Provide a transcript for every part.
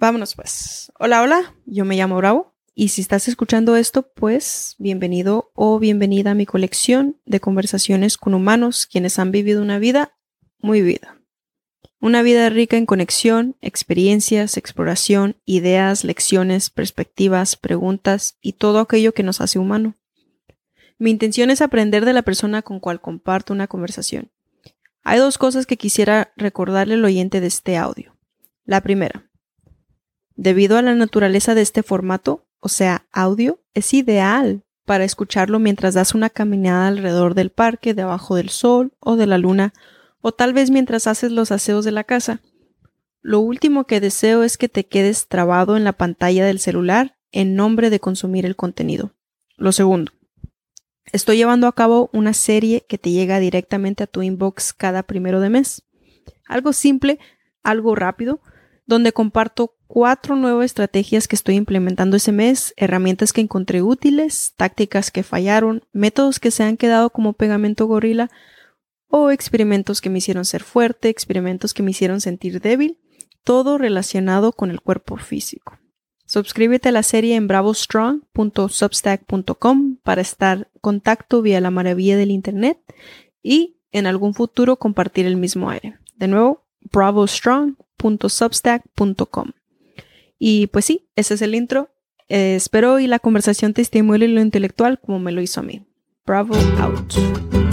Vámonos pues. Hola, hola, yo me llamo Bravo y si estás escuchando esto, pues bienvenido o bienvenida a mi colección de conversaciones con humanos quienes han vivido una vida muy vivida. Una vida rica en conexión, experiencias, exploración, ideas, lecciones, perspectivas, preguntas y todo aquello que nos hace humano. Mi intención es aprender de la persona con cual comparto una conversación. Hay dos cosas que quisiera recordarle al oyente de este audio. La primera, Debido a la naturaleza de este formato, o sea, audio, es ideal para escucharlo mientras das una caminada alrededor del parque, debajo del sol o de la luna, o tal vez mientras haces los aseos de la casa. Lo último que deseo es que te quedes trabado en la pantalla del celular en nombre de consumir el contenido. Lo segundo, estoy llevando a cabo una serie que te llega directamente a tu inbox cada primero de mes. Algo simple, algo rápido, donde comparto cuatro nuevas estrategias que estoy implementando ese mes, herramientas que encontré útiles, tácticas que fallaron, métodos que se han quedado como pegamento gorila o experimentos que me hicieron ser fuerte, experimentos que me hicieron sentir débil, todo relacionado con el cuerpo físico. Suscríbete a la serie en bravostrong.substack.com para estar en contacto vía la maravilla del Internet y en algún futuro compartir el mismo aire. De nuevo, bravostrong.substack.com. Y pues sí, ese es el intro. Eh, espero y la conversación te estimule lo intelectual como me lo hizo a mí. Bravo out.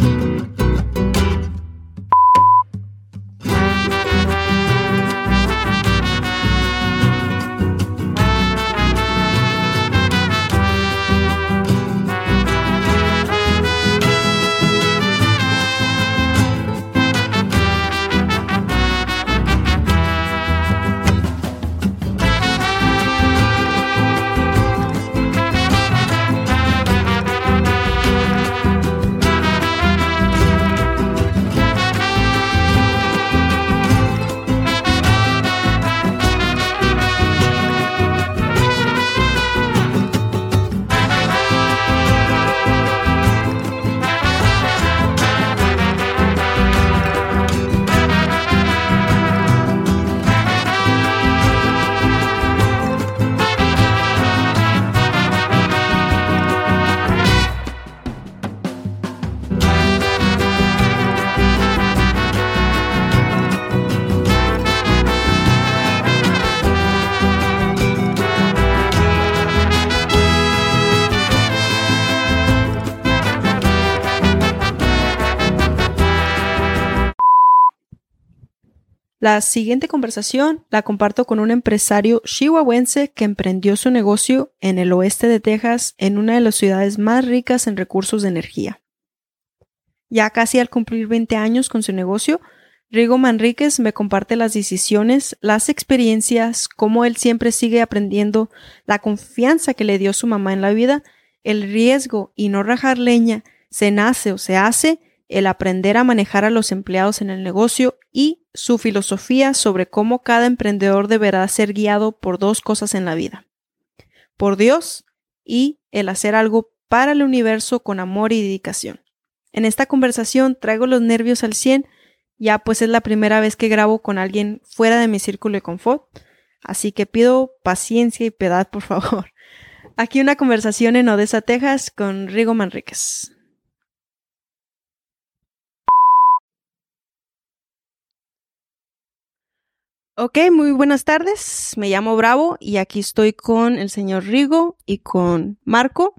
La siguiente conversación la comparto con un empresario chihuahuense que emprendió su negocio en el oeste de Texas, en una de las ciudades más ricas en recursos de energía. Ya casi al cumplir 20 años con su negocio, Rigo Manríquez me comparte las decisiones, las experiencias, cómo él siempre sigue aprendiendo, la confianza que le dio su mamá en la vida, el riesgo y no rajar leña, se nace o se hace, el aprender a manejar a los empleados en el negocio y su filosofía sobre cómo cada emprendedor deberá ser guiado por dos cosas en la vida. Por Dios y el hacer algo para el universo con amor y dedicación. En esta conversación traigo los nervios al 100, ya pues es la primera vez que grabo con alguien fuera de mi círculo de confort, así que pido paciencia y piedad por favor. Aquí una conversación en Odessa, Texas con Rigo Manríquez. Ok, muy buenas tardes. Me llamo Bravo y aquí estoy con el señor Rigo y con Marco,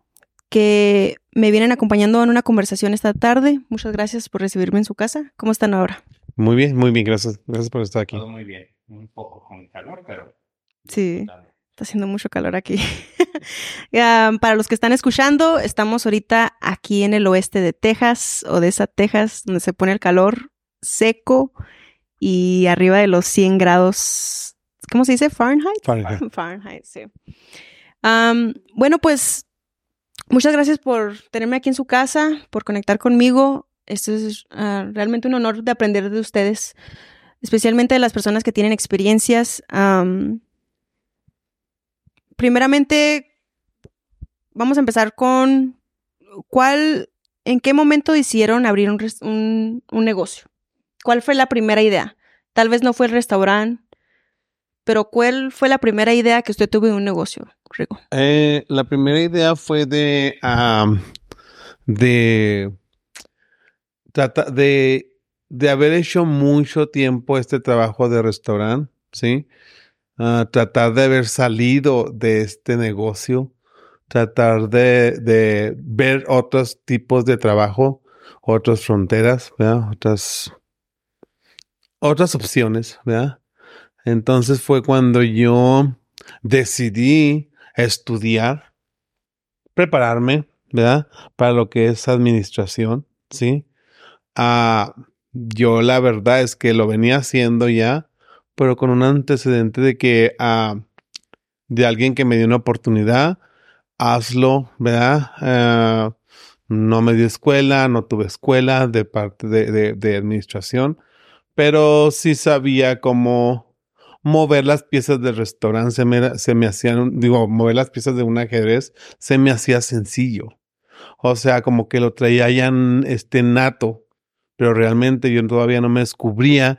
que me vienen acompañando en una conversación esta tarde. Muchas gracias por recibirme en su casa. ¿Cómo están ahora? Muy bien, muy bien, gracias. Gracias por estar aquí. Todo muy bien. Un poco con calor, pero. Sí. Está haciendo mucho calor aquí. para los que están escuchando, estamos ahorita aquí en el oeste de Texas, Odessa, Texas, donde se pone el calor seco y arriba de los 100 grados, ¿cómo se dice? Fahrenheit. Fahrenheit. Fahrenheit, sí. bueno, pues muchas gracias por tenerme aquí en su casa, por conectar conmigo. Esto es ah, realmente un honor de aprender de ustedes, especialmente de las personas que tienen experiencias. primeramente, vamos a empezar con cuál, en qué momento decidieron abrir un, un negocio. ¿Cuál fue la primera idea? Tal vez no fue el restaurante, pero ¿cuál fue la primera idea que usted tuvo de un negocio, Rigo? Eh, la primera idea fue de, de, de haber hecho mucho tiempo este trabajo de restaurante, ¿sí? Ah, tratar de haber salido de este negocio, tratar de, de ver otros tipos de trabajo, otras fronteras, ¿verdad? Otras, otras opciones, ¿verdad? Entonces fue cuando yo decidí estudiar, prepararme, ¿verdad? Para lo que es administración, ¿sí? Ah, yo la verdad es que lo venía haciendo ya, pero con un antecedente de que ah, de alguien que me dio una oportunidad, hazlo, ¿verdad? Ah, no me dio escuela, no tuve escuela de parte de, de- de administración, pero sí sabía cómo mover las piezas del restaurante, se me, se me hacían, digo, mover las piezas de un ajedrez, se me hacía sencillo. O sea, como que lo traía ya en, este nato, pero realmente yo todavía no me descubría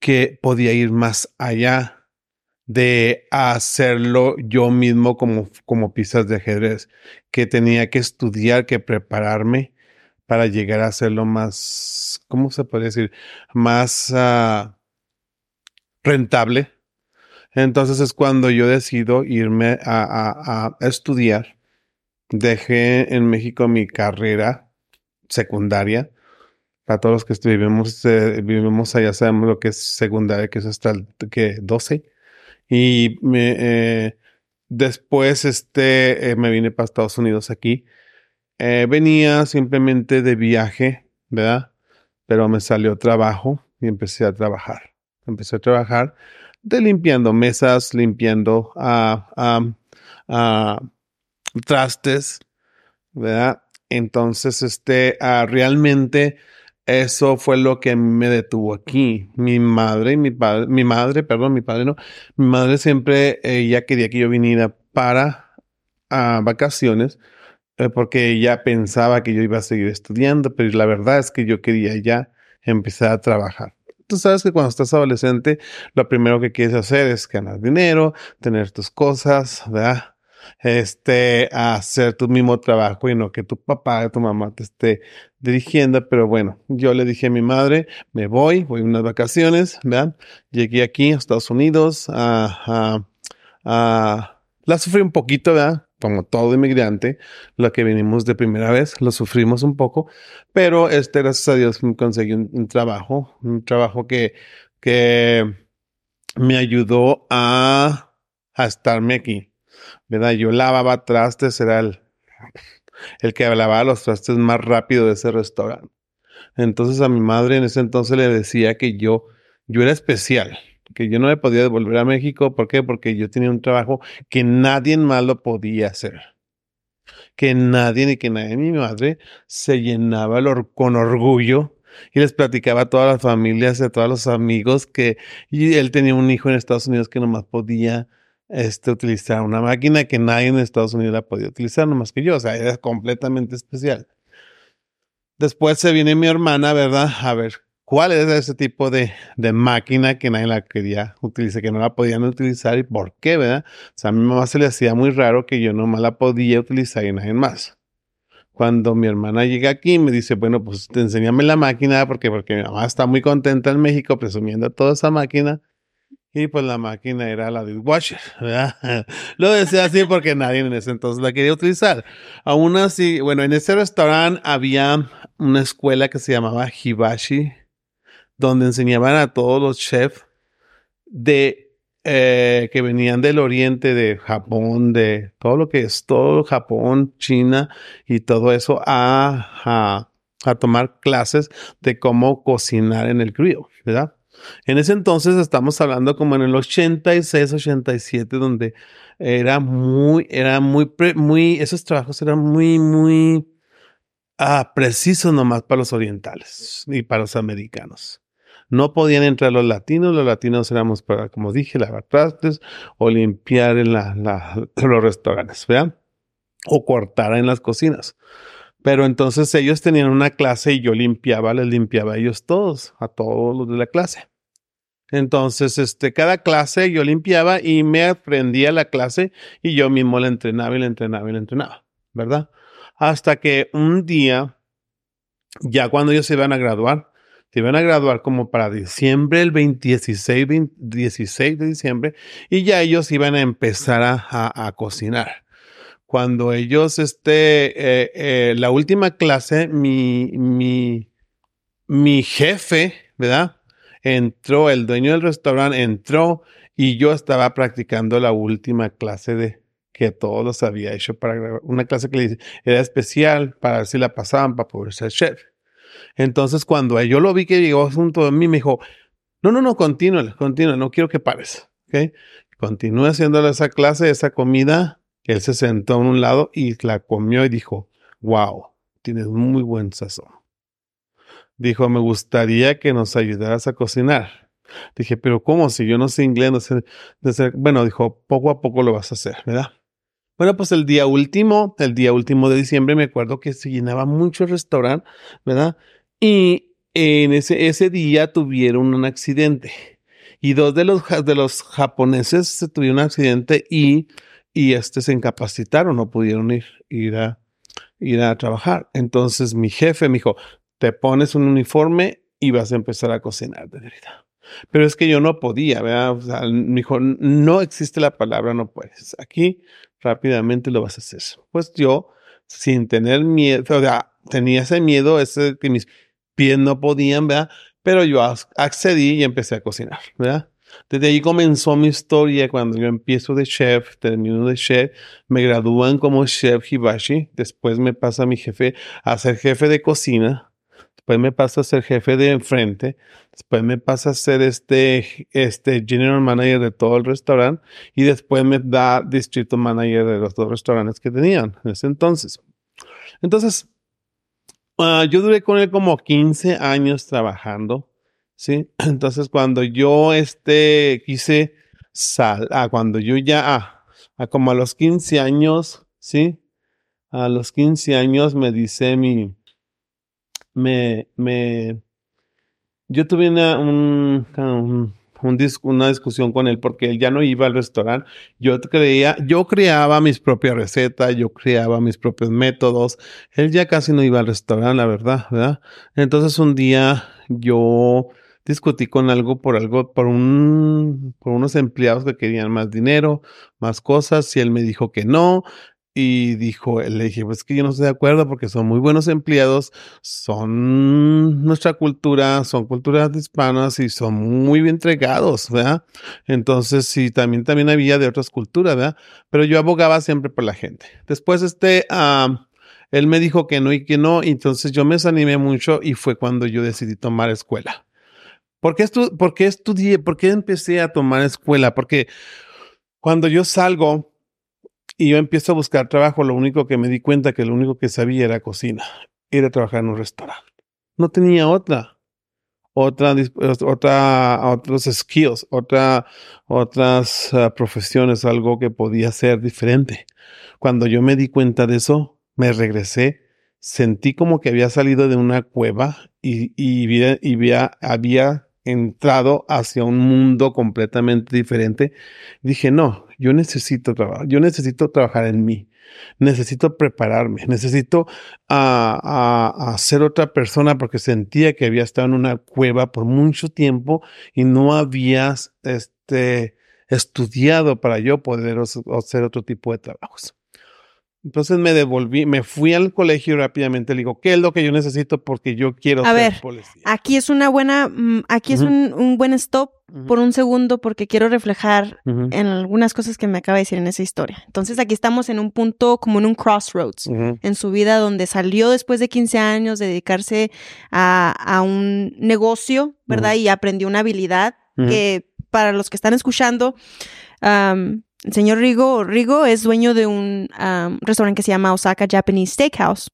que podía ir más allá de hacerlo yo mismo como, como piezas de ajedrez, que tenía que estudiar, que prepararme para llegar a hacerlo más, ¿cómo se puede decir? Más ah, rentable. Entonces es cuando yo decido irme a estudiar. Dejé en México mi carrera secundaria. Para todos los que vivimos, eh, vivimos allá sabemos lo que es secundaria, que es hasta el que 12. Y me, eh, después este, eh, me vine para Estados Unidos aquí. Eh, venía simplemente de viaje, ¿verdad? Pero me salió trabajo y empecé a trabajar. Empecé a trabajar de limpiando mesas, limpiando ah, trastes, ¿verdad? Entonces, este, realmente eso fue lo que me detuvo aquí. Mi madre y mi padre, mi madre, perdón, mi padre no, mi madre siempre, ella quería que yo viniera para vacaciones, eh, porque ella pensaba que yo iba a seguir estudiando, pero la verdad es que yo quería ya empezar a trabajar. Tú sabes que cuando estás adolescente, lo primero que quieres hacer es ganar dinero, tener tus cosas, ¿verdad? Este, hacer tu mismo trabajo y no que tu papá, tu mamá te esté dirigiendo. Pero bueno, yo le dije a mi madre, me voy, voy a unas vacaciones, ¿verdad? Llegué aquí a Estados Unidos, a, a- a- la sufrí un poquito, ¿verdad? Como todo inmigrante, lo que vinimos de primera vez, lo sufrimos un poco, pero este, gracias a Dios conseguí un, trabajo, un trabajo que, que me ayudó a, a estarme aquí. ¿verdad? Yo lavaba trastes, era el, el que lavaba los trastes más rápido de ese restaurante. Entonces a mi madre en ese entonces le decía que yo, yo era especial, que yo no me podía devolver a México. ¿Por qué? Porque yo tenía un trabajo que nadie más lo podía hacer. Que nadie ni que nadie, mi madre se llenaba con orgullo y les platicaba a todas las familias, a todos los amigos que y él tenía un hijo en Estados Unidos que nomás podía este, utilizar una máquina que nadie en Estados Unidos la podía utilizar, nomás que yo, o sea, era completamente especial. Después se viene mi hermana, ¿verdad? A ver, ¿cuál es ese tipo de, de máquina que nadie la quería utilizar, que no la podían utilizar y por qué, ¿verdad? O sea, a mi mamá se le hacía muy raro que yo nomás la podía utilizar y nadie más. Cuando mi hermana llega aquí, me dice, bueno, pues te enséñame la máquina, porque, porque mi mamá está muy contenta en México presumiendo toda esa máquina. Y pues la máquina era la dishwasher, ¿verdad? Lo decía así porque nadie en ese entonces la quería utilizar. Aún así, bueno, en ese restaurante había una escuela que se llamaba Hibashi, donde enseñaban a todos los chefs de eh, que venían del oriente, de Japón, de todo lo que es todo Japón, China y todo eso a, a, tomar clases de cómo cocinar en el grill, ¿verdad? En ese entonces estamos hablando como en el 86, 87, donde era muy, era muy, muy, esos trabajos eran muy, muy ah, precisos nomás para los orientales y para los americanos. No podían entrar los latinos, los latinos éramos para, como dije, lavar trastes o limpiar en la, la- los restaurantes, ¿vean? O cortar en las cocinas. Pero entonces ellos tenían una clase y yo limpiaba, les limpiaba a ellos todos, a todos los de la clase. Entonces, este, cada clase yo limpiaba y me aprendía la clase y yo mismo la entrenaba y la entrenaba y la entrenaba, ¿verdad? Hasta que un día, ya cuando ellos se iban a graduar, se iban a graduar como para diciembre, el 16, 16 de diciembre, y ya ellos iban a empezar a, cocinar. Cuando ellos, este, eh, eh, la última clase, mi, mi, mi jefe, ¿verdad? Entró, el dueño del restaurante entró y yo estaba practicando la última clase de que todos los había hecho para una clase que era especial para ver si la pasaban para poder ser chef. Entonces, cuando yo lo vi que llegó junto a mí, me dijo, no, no, no, continúa, continúa, no quiero que pares. ¿ok? Continúa haciéndole esa clase, esa comida. Él se sentó en un lado y la comió y dijo, wow, tienes muy buen sazón. Dijo, me gustaría que nos ayudaras a cocinar. Dije, pero ¿cómo? Si yo no sé inglés, no sé. Bueno, dijo, poco a poco lo vas a hacer, ¿verdad? Bueno, pues el día último, el día último de diciembre, me acuerdo que se llenaba mucho el restaurante, ¿verdad? Y en ese, ese día tuvieron un accidente. Y dos de los, de los japoneses tuvieron un accidente y, y este, se incapacitaron, no pudieron ir, ir, a, ir a trabajar. Entonces mi jefe me dijo, te pones un uniforme y vas a empezar a cocinar de verdad. Pero es que yo no podía, ¿verdad? O sea, me dijo, no existe la palabra no puedes. Aquí rápidamente lo vas a hacer. Pues yo, sin tener miedo, o sea, tenía ese miedo, ese que mis pies no podían, ¿verdad? Pero yo accedí y empecé a cocinar, ¿verdad? Desde ahí comenzó mi historia cuando yo empiezo de chef, termino de chef, me gradúan como chef hibashi, después me pasa mi jefe a ser jefe de cocina, después me pasa a ser jefe de enfrente, después me pasa a ser este, este general manager de todo el restaurante y después me da distrito manager de los dos restaurantes que tenían en ese entonces. Entonces, uh, yo duré con él como 15 años trabajando, ¿sí? Entonces, cuando yo este, quise sal, ah, cuando yo ya, ah, a como a los 15 años, ¿sí? A los 15 años me dice mi, me, me, yo tuve una, un, un, una discusión con él porque él ya no iba al restaurante. Yo creía, yo creaba mis propias recetas, yo creaba mis propios métodos. Él ya casi no iba al restaurante, la verdad, ¿verdad? Entonces un día yo discutí con algo por algo, por un, por unos empleados que querían más dinero, más cosas, y él me dijo que no. Y dijo, le dije, pues que yo no estoy de acuerdo porque son muy buenos empleados, son nuestra cultura, son culturas hispanas y son muy bien entregados, ¿verdad? Entonces, sí, también, también había de otras culturas, ¿verdad? Pero yo abogaba siempre por la gente. Después, este, él me dijo que no y que no, entonces yo me desanimé mucho y fue cuando yo decidí tomar escuela. ¿Por qué, estu por qué estudié? ¿Por qué empecé a tomar escuela? Porque cuando yo salgo, y yo empiezo a buscar trabajo, lo único que me di cuenta que lo único que sabía era cocina, era trabajar en un restaurante. No tenía otra, otra, otra, otros skills, otra, otras uh, profesiones, algo que podía ser diferente. Cuando yo me di cuenta de eso, me regresé, sentí como que había salido de una cueva y, y, y había, había entrado hacia un mundo completamente diferente. Dije, no, yo necesito trabajar, yo necesito trabajar en mí, necesito prepararme, necesito a, ser otra persona porque sentía que había estado en una cueva por mucho tiempo y no había este, estudiado para yo poder hacer otro tipo de trabajos. Entonces me devolví, me fui al colegio rápidamente, le digo, ¿qué es lo que yo necesito? Porque yo quiero a ser ver, policía. Aquí es una buena, mm, aquí es un, un, buen stop por un segundo porque quiero reflejar en algunas cosas que me acaba de decir en esa historia. Entonces aquí estamos en un punto como en un crossroads en su vida donde salió después de 15 años de dedicarse a, a un negocio, ¿verdad? Y aprendió una habilidad que para los que están escuchando, el señor Rigo, Rigo es dueño de un restaurante que se llama Osaka Japanese Steakhouse.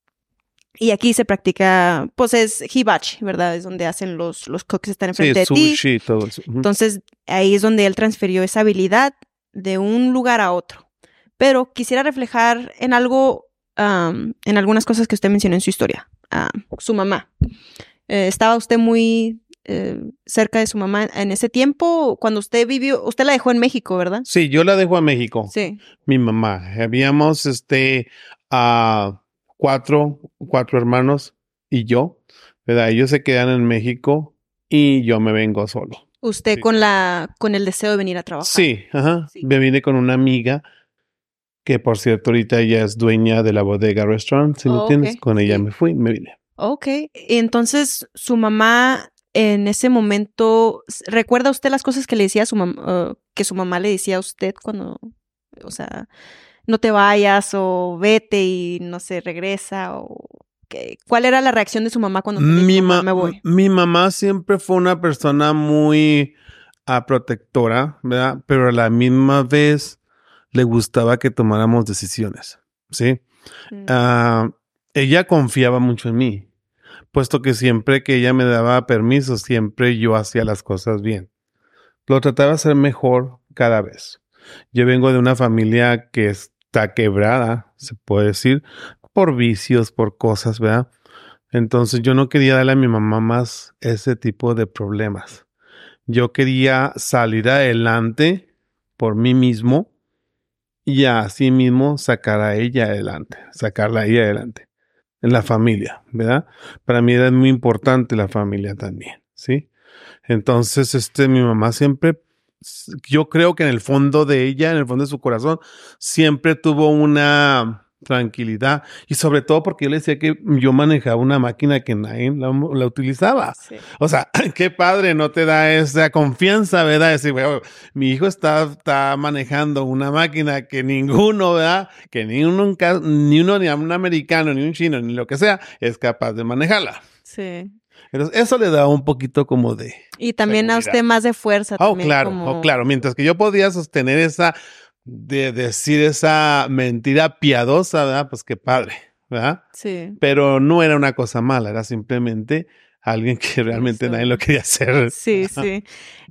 Y aquí se practica, pues es hibachi, ¿verdad? Es donde hacen los, los cooks están enfrente de sushi, todo eso. Entonces, ahí es donde él transfirió esa habilidad de un lugar a otro. Pero quisiera reflejar en algo, en algunas cosas que usted mencionó en su historia. su mamá. Eh, estaba usted muy eh, cerca de su mamá en ese tiempo, cuando usted vivió, usted la dejó en México, ¿verdad? Sí, yo la dejo a México. Sí. Mi mamá. Habíamos, este, a cuatro, cuatro hermanos y yo, ¿verdad? Ellos se quedan en México y yo me vengo solo. Usted Sí. con la, con el deseo de venir a trabajar. Sí, ajá. Sí. Me vine con una amiga que, por cierto, ahorita ella es dueña de la bodega restaurant, si Oh, me ok. entiendes. Con ella Sí. me fui, me vine. Ok. Entonces, su mamá en ese momento, ¿recuerda usted las cosas que le decía a su mamá, que su mamá le decía a usted cuando, o sea, no te vayas o vete y no sé, regresa o qué- ¿cuál era la reacción de su mamá cuando Mi, dijo, ma- "Mamá, me voy? mi mamá siempre fue una persona muy ah, protectora, ¿verdad? Pero a la misma vez le gustaba que tomáramos decisiones, ¿sí? Mm. Ah, ella confiaba mucho en mí, puesto que siempre que ella me daba permiso, siempre yo hacía las cosas bien. Lo trataba de hacer mejor cada vez. Yo vengo de una familia que está quebrada, se puede decir, por vicios, por cosas, ¿verdad? Entonces yo no quería darle a mi mamá más ese tipo de problemas. Yo quería salir adelante por mí mismo y así mismo sacar a ella adelante, sacarla a ella adelante la familia, ¿verdad? Para mí era muy importante la familia también, ¿sí? Entonces, este, mi mamá siempre, yo creo que en el fondo de ella, en el fondo de su corazón, siempre tuvo una tranquilidad y sobre todo porque yo le decía que yo manejaba una máquina que nadie la, la utilizaba. Sí. O sea, qué padre, no te da esa confianza, ¿verdad? Decir, bueno, mi hijo está, está manejando una máquina que ninguno, ¿verdad? Que ni ca- ni uno, ni un americano, ni un chino, ni lo que sea, es capaz de manejarla. Sí. Entonces, eso le da un poquito como de... Y también a usted más de fuerza. Oh, también, claro, como- oh, claro. Mientras que yo podía sostener esa, de decir esa mentira piadosa, ¿verdad? Pues qué padre, ¿verdad? Sí. Pero no era una cosa mala, era simplemente alguien que realmente Eso. nadie lo quería hacer. Sí, sí.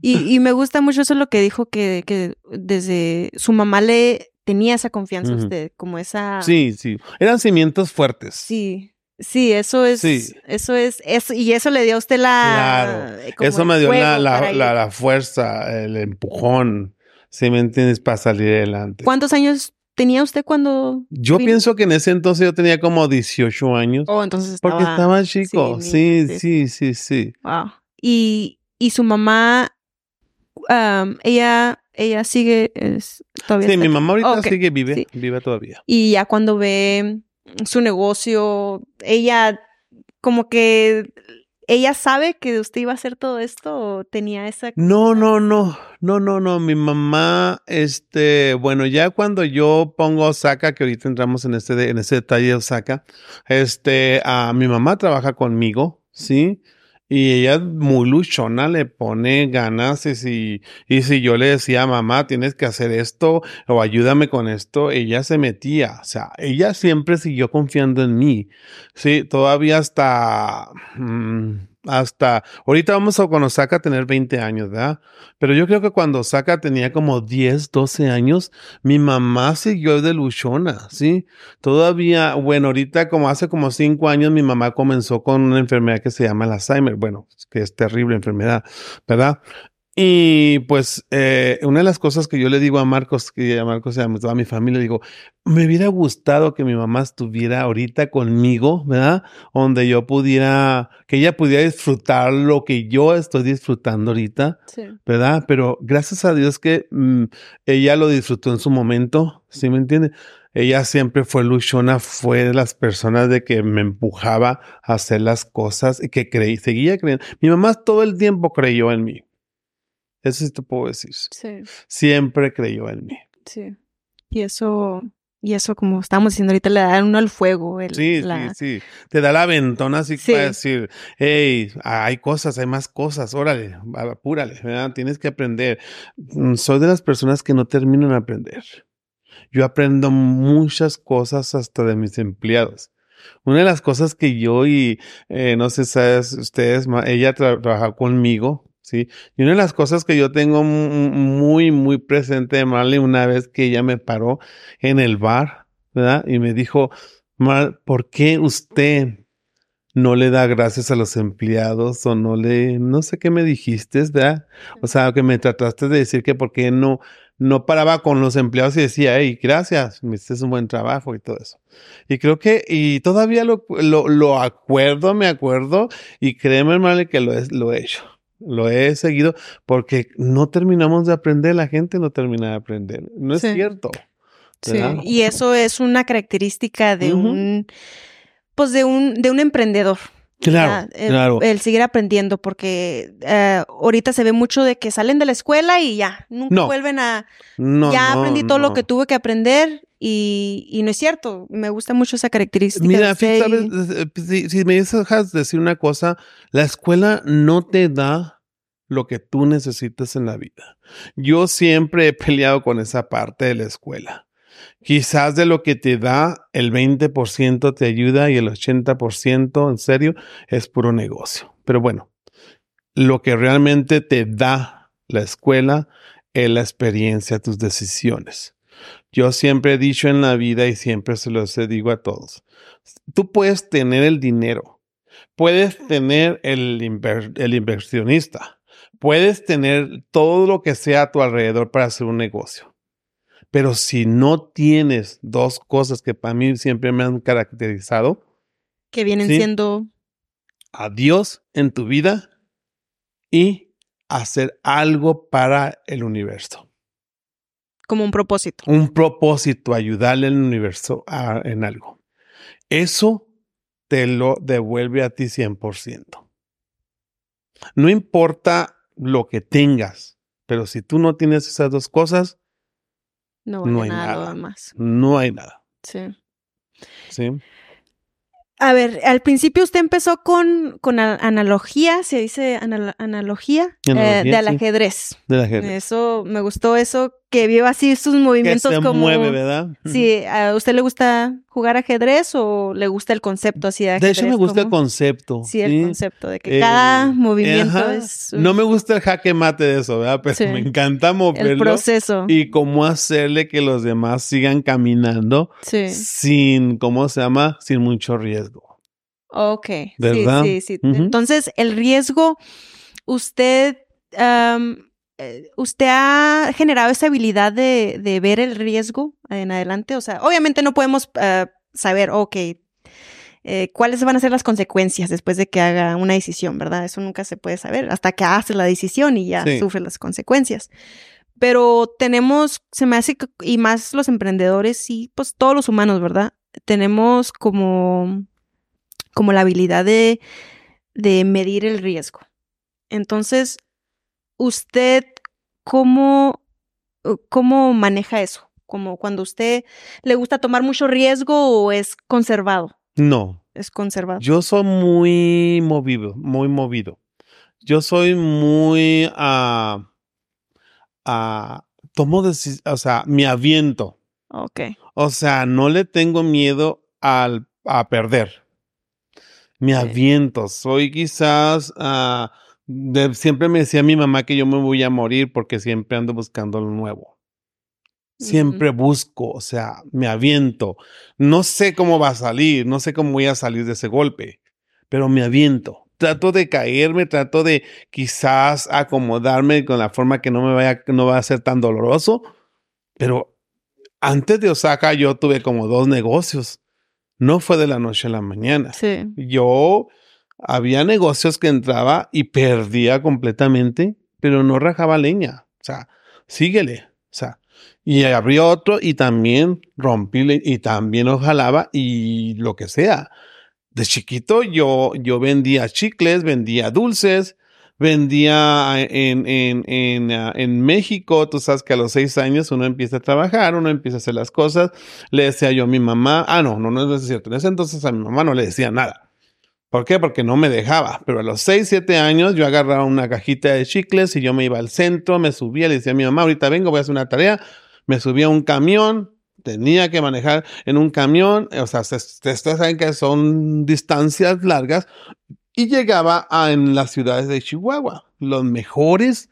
Y, y me gusta mucho eso lo que dijo que, que desde su mamá le tenía esa confianza a usted, como esa. Sí, sí. Eran cimientos fuertes. Sí. Sí, eso es, Sí. eso es, eso, y eso le dio a usted la, Claro. eh, Eso me dio la, la fuerza, el empujón, si me entiendes, para salir adelante. ¿Cuántos años tenía usted cuando? Yo vino? pienso que en ese entonces yo tenía como 18 años. Oh, entonces estaba. porque estaba chico. Sí, sí. sí, sí, sí. Wow. Y, y su mamá, um, ella, ella sigue, es, todavía Sí, mi mamá ahorita sigue vive, sí. vive todavía. Y ya cuando ve su negocio, ella como que ella sabe que usted iba a hacer todo esto o tenía esa No, no, no, no, no, no. Mi mamá, este, bueno, ya cuando yo pongo Osaka, que ahorita entramos en este, de- en ese detalle de Osaka, este, a mi mamá trabaja conmigo, ¿sí? Y ella muy luchona, le pone ganas y si, y si yo le decía, mamá, tienes que hacer esto o ayúdame con esto, ella se metía. O sea, ella siempre siguió confiando en mí. Sí, todavía hasta, mm, hasta, ahorita vamos a con Osaka a tener 20 años, ¿verdad? Pero yo creo que cuando Osaka tenía como 10, 12 años, mi mamá siguió de luchona, ¿sí? Todavía, bueno, ahorita como hace como 5 años, mi mamá comenzó con una enfermedad que se llama el Alzheimer, bueno, que es terrible enfermedad, ¿verdad? Y pues eh, una de las cosas que yo le digo a Marcos, que a Marcos y a toda mi familia, digo, me hubiera gustado que mi mamá estuviera ahorita conmigo, ¿verdad? Donde yo pudiera, que ella pudiera disfrutar lo que yo estoy disfrutando ahorita, Sí. ¿verdad? Pero gracias a Dios que mm, ella lo disfrutó en su momento, ¿sí me entiende? Ella siempre fue luchona, fue de las personas de que me empujaba a hacer las cosas y que creí, seguía creyendo. Mi mamá todo el tiempo creyó en mí. Eso sí te puedo decir. Sí, Siempre creyó en mí. sí. Y eso, y eso como estábamos diciendo ahorita, le da uno al fuego. El, Sí, la- sí, sí. Te da la ventona así Sí. para decir, hey, hay cosas, hay más cosas, órale, apúrale, ¿verdad? Tienes que aprender. Mm, Soy de las personas que no terminan de aprender. Yo aprendo muchas cosas hasta de mis empleados. Una de las cosas que yo y eh, no sé, sabes, ustedes, ella tra- trabaja conmigo, ¿sí? Y una de las cosas que yo tengo mu- muy, muy presente de Marley, una vez que ella me paró en el bar, ¿verdad? Y me dijo, Mar, ¿por qué usted no le da gracias a los empleados o no le, no sé qué me dijiste, ¿verdad? O sea, que me trataste de decir que por qué no, no paraba con los empleados y decía, hey, gracias, me hiciste un buen trabajo y todo eso. Y creo que, y todavía lo, lo, lo acuerdo, me acuerdo, y créeme, hermano, que lo, es, lo he hecho. Lo he seguido porque no terminamos de aprender, la gente no termina de aprender. No es cierto. Sí, y eso es una característica de un, pues de un, de un emprendedor. Claro. El, claro. el seguir aprendiendo, porque eh, ahorita se ve mucho de que salen de la escuela y ya, nunca No. vuelven a, No, ya no, aprendí todo lo que tuve que aprender y, y no es cierto. Me gusta mucho esa característica. Mira, sabes, Eh, si, si me dejas decir una cosa, la escuela no te da lo que tú necesitas en la vida. Yo siempre he peleado con esa parte de la escuela. Quizás de lo que te da, el 20% te ayuda y el 80% en serio es puro negocio. Pero bueno, lo que realmente te da la escuela es la experiencia, tus decisiones. Yo siempre he dicho en la vida y siempre se los digo a todos, tú puedes tener el dinero, puedes tener el, inver- el inversionista, puedes tener todo lo que sea a tu alrededor para hacer un negocio. Pero si no tienes dos cosas que para mí siempre me han caracterizado, que vienen Sí. siendo a Dios en tu vida y hacer algo para el universo. Como un propósito. Un propósito, ayudarle al universo a- en algo. Eso te lo devuelve a ti 100%. No importa lo que tengas, pero si tú no tienes esas dos cosas, No, hay nada, demás. no hay nada. Sí. ¿sí? A ver, al principio usted empezó con, con a- analogía, se dice anal- analogía, eh, Analogía, del sí. ajedrez. De gente. Eso, me gustó eso, que vio así sus que movimientos se como... mueve, ¿verdad? Sí, ¿a usted le gusta jugar ajedrez o le gusta el concepto así de De ajedrez? hecho, me gusta el concepto. Sí, el concepto de que Eh, cada movimiento ajá. es... No me gusta el jaque mate de eso, ¿verdad? Pero Sí. me encanta el moverlo. proceso. y cómo hacerle que los demás sigan caminando Sí. sin, ¿cómo se llama? Sin mucho riesgo. Ok. ¿Verdad? Sí, sí, sí. Entonces, el riesgo, usted, usted ha generado esa habilidad de, de ver el riesgo en adelante. O sea, obviamente no podemos ah, saber, ok, eh, cuáles van a ser las consecuencias después de que haga una decisión, ¿verdad? Eso nunca se puede saber hasta que hace la decisión y ya Sí. sufre las consecuencias. Pero tenemos, se me hace, y más los emprendedores y pues todos los humanos, ¿verdad? Tenemos como, como la habilidad de, de medir el riesgo. Entonces, ¿usted cómo, cómo maneja eso? Como cuando usted le gusta tomar mucho riesgo o es conservado? No, Es conservado. yo soy muy movido, muy movido. Yo soy muy, ah, ah, tomo o sea, me aviento. Ok. O sea, no le tengo miedo al, a perder. Me aviento. Soy quizás, ah, de- siempre me decía mi mamá que yo me voy a morir porque siempre ando buscando lo nuevo. Siempre busco, o sea, me aviento. No sé cómo va a salir, no sé cómo voy a salir de ese golpe, pero me aviento. Trato de caerme, trato de quizás acomodarme con la forma que no me vaya, no va a ser tan doloroso. Pero antes de Osaka yo tuve como dos negocios. No fue de la noche a la mañana. Sí. Yo había negocios que entraba y perdía completamente, pero no rajaba leña. O sea, síguele. O sea, y abrió otro y también rompí y también lo jalaba y lo que sea. De chiquito yo, yo vendía chicles, vendía dulces, vendía en, en, en, ah, en México. Tú sabes que a los seis años uno empieza a trabajar, uno empieza a hacer las cosas. Le decía yo a mi mamá, ah, no, no, no es cierto. En ese entonces a mi mamá no le decía nada. ¿Por qué? Porque no me dejaba. Pero a los 6, 7 años yo agarraba una cajita de chicles y yo me iba al centro, me subía, le decía a mi mamá, ahorita vengo, voy a hacer una tarea. Me subía a un camión, tenía que manejar en un camión, o sea, se- ustedes saben que son distancias largas, y llegaba a, en las ciudades de Chihuahua. Los mejores,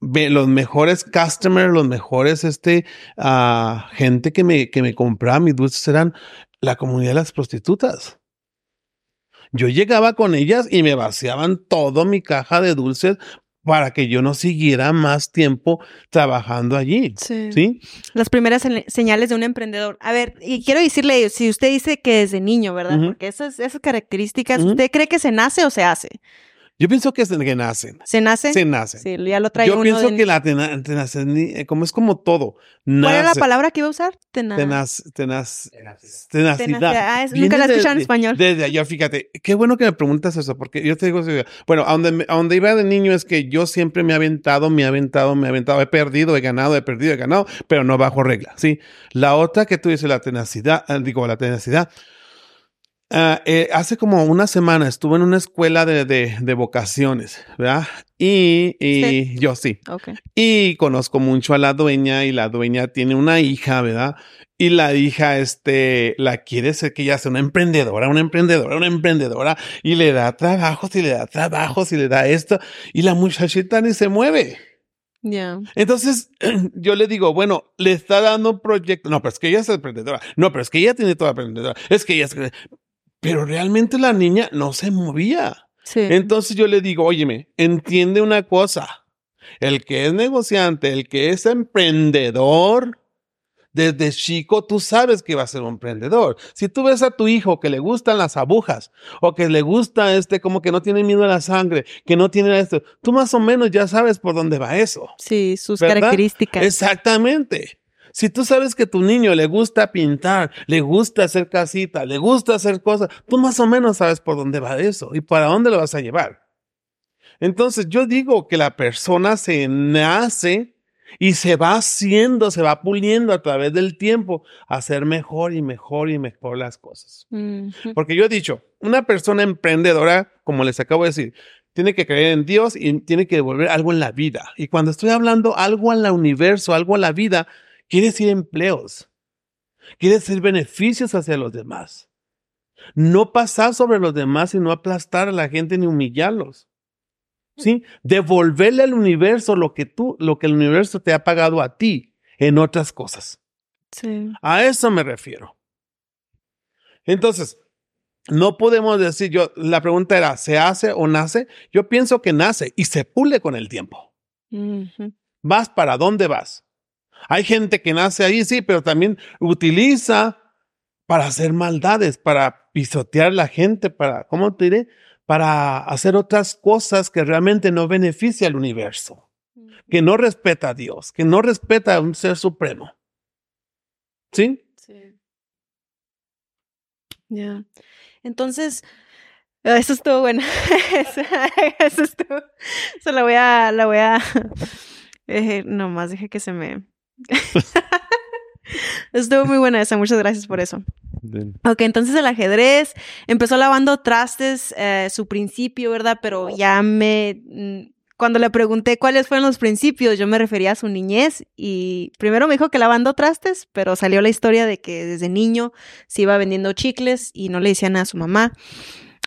los mejores customers, los mejores, este, ah, gente que me, que me compraba mis dulces eran la comunidad de las prostitutas. Yo llegaba con ellas y me vaciaban todo mi caja de dulces para que yo no siguiera más tiempo trabajando allí. Sí. ¿Sí? Las primeras se- señales de un emprendedor. A ver, y quiero decirle, si usted dice que desde niño, ¿verdad? Porque esas, esas características. ¿usted cree que se nace o se hace? Yo pienso que es que nacen. ¿Se nace? Se nacen. Sí, ya lo trae Yo uno pienso de- que la tena- tenaceni- como es como todo. ¿Cuál era la nace- palabra que iba a usar? Tena- tenaz- tenaz- Tenacidad. tenacidad. Ah, es- nunca la he escuchado en español. Desde allá, fíjate, qué bueno que me preguntas eso, porque yo te digo, bueno, a donde, a donde iba de niño es que yo siempre me he aventado, me he aventado, me he aventado, he perdido, he ganado, he perdido, he ganado, pero no bajo regla, ¿sí? La otra que tú dices, la tenacidad, ah, digo, la tenacidad. Ah, eh, hace como una semana estuve en una escuela de, de, de vocaciones, ¿verdad? Y, y yo sí. Ok. Y conozco mucho a la dueña y la dueña tiene una hija, ¿verdad? Y la hija, este, la quiere ser que ella sea una emprendedora, una emprendedora, una emprendedora y le da trabajos y le da trabajos y le da esto y la muchachita ni se mueve. Ya. Entonces yo le digo, bueno, le está dando un proyecto. No, pero es que ella es emprendedora. No, pero es que ella tiene toda emprendedora. Es que ella es... Pero realmente la niña no se movía. Sí. Entonces yo le digo, óyeme, entiende una cosa. El que es negociante, el que es emprendedor, desde chico tú sabes que va a ser un emprendedor. Si tú ves a tu hijo que le gustan las agujas o que le gusta este, como que no tiene miedo a la sangre, que no tiene esto, tú más o menos ya sabes por dónde va eso. sí, sus ¿verdad? características. Exactamente. Si tú sabes que tu niño le gusta pintar, le gusta hacer casitas, le gusta hacer cosas, tú más o menos sabes por dónde va eso y para dónde lo vas a llevar. Entonces yo digo que la persona se nace y se va haciendo, se va puliendo a través del tiempo a hacer mejor y mejor y mejor las cosas. Porque yo he dicho, una persona emprendedora, como les acabo de decir, tiene que creer en Dios y tiene que devolver algo en la vida. Y cuando estoy hablando algo al universo, algo a la vida, quiere decir empleos, quiere decir beneficios hacia los demás. No pasar sobre los demás y no aplastar a la gente ni humillarlos. ¿Sí? Devolverle al universo lo que tú, lo que el universo te ha pagado a ti en otras cosas. Sí. A eso me refiero. Entonces, no podemos decir yo, la pregunta era, ¿se hace o nace? Yo pienso que nace y se pule con el tiempo. Ujú. ¿Vas para dónde vas? Hay gente que nace ahí, sí, pero también utiliza para hacer maldades, para pisotear la gente, para, ¿cómo te diré? Para hacer otras cosas que realmente no beneficia al universo, que no respeta a Dios, que no respeta a un ser supremo. ¿Sí? Sí. Ya. Entonces, ah, eso estuvo bueno. eso, eso estuvo. Eso la voy a, la voy a. eh, nomás dije que se me. estuvo muy buena esa. Muchas gracias por eso. Ok, entonces el ajedrez empezó lavando trastes, eh, su principio, ¿verdad? Pero ya me... mm, Cuando le pregunté cuáles fueron los principios, yo me refería a su niñez y primero me dijo que lavando trastes, pero salió la historia de que desde niño se iba vendiendo chicles y no le decía nada a su mamá.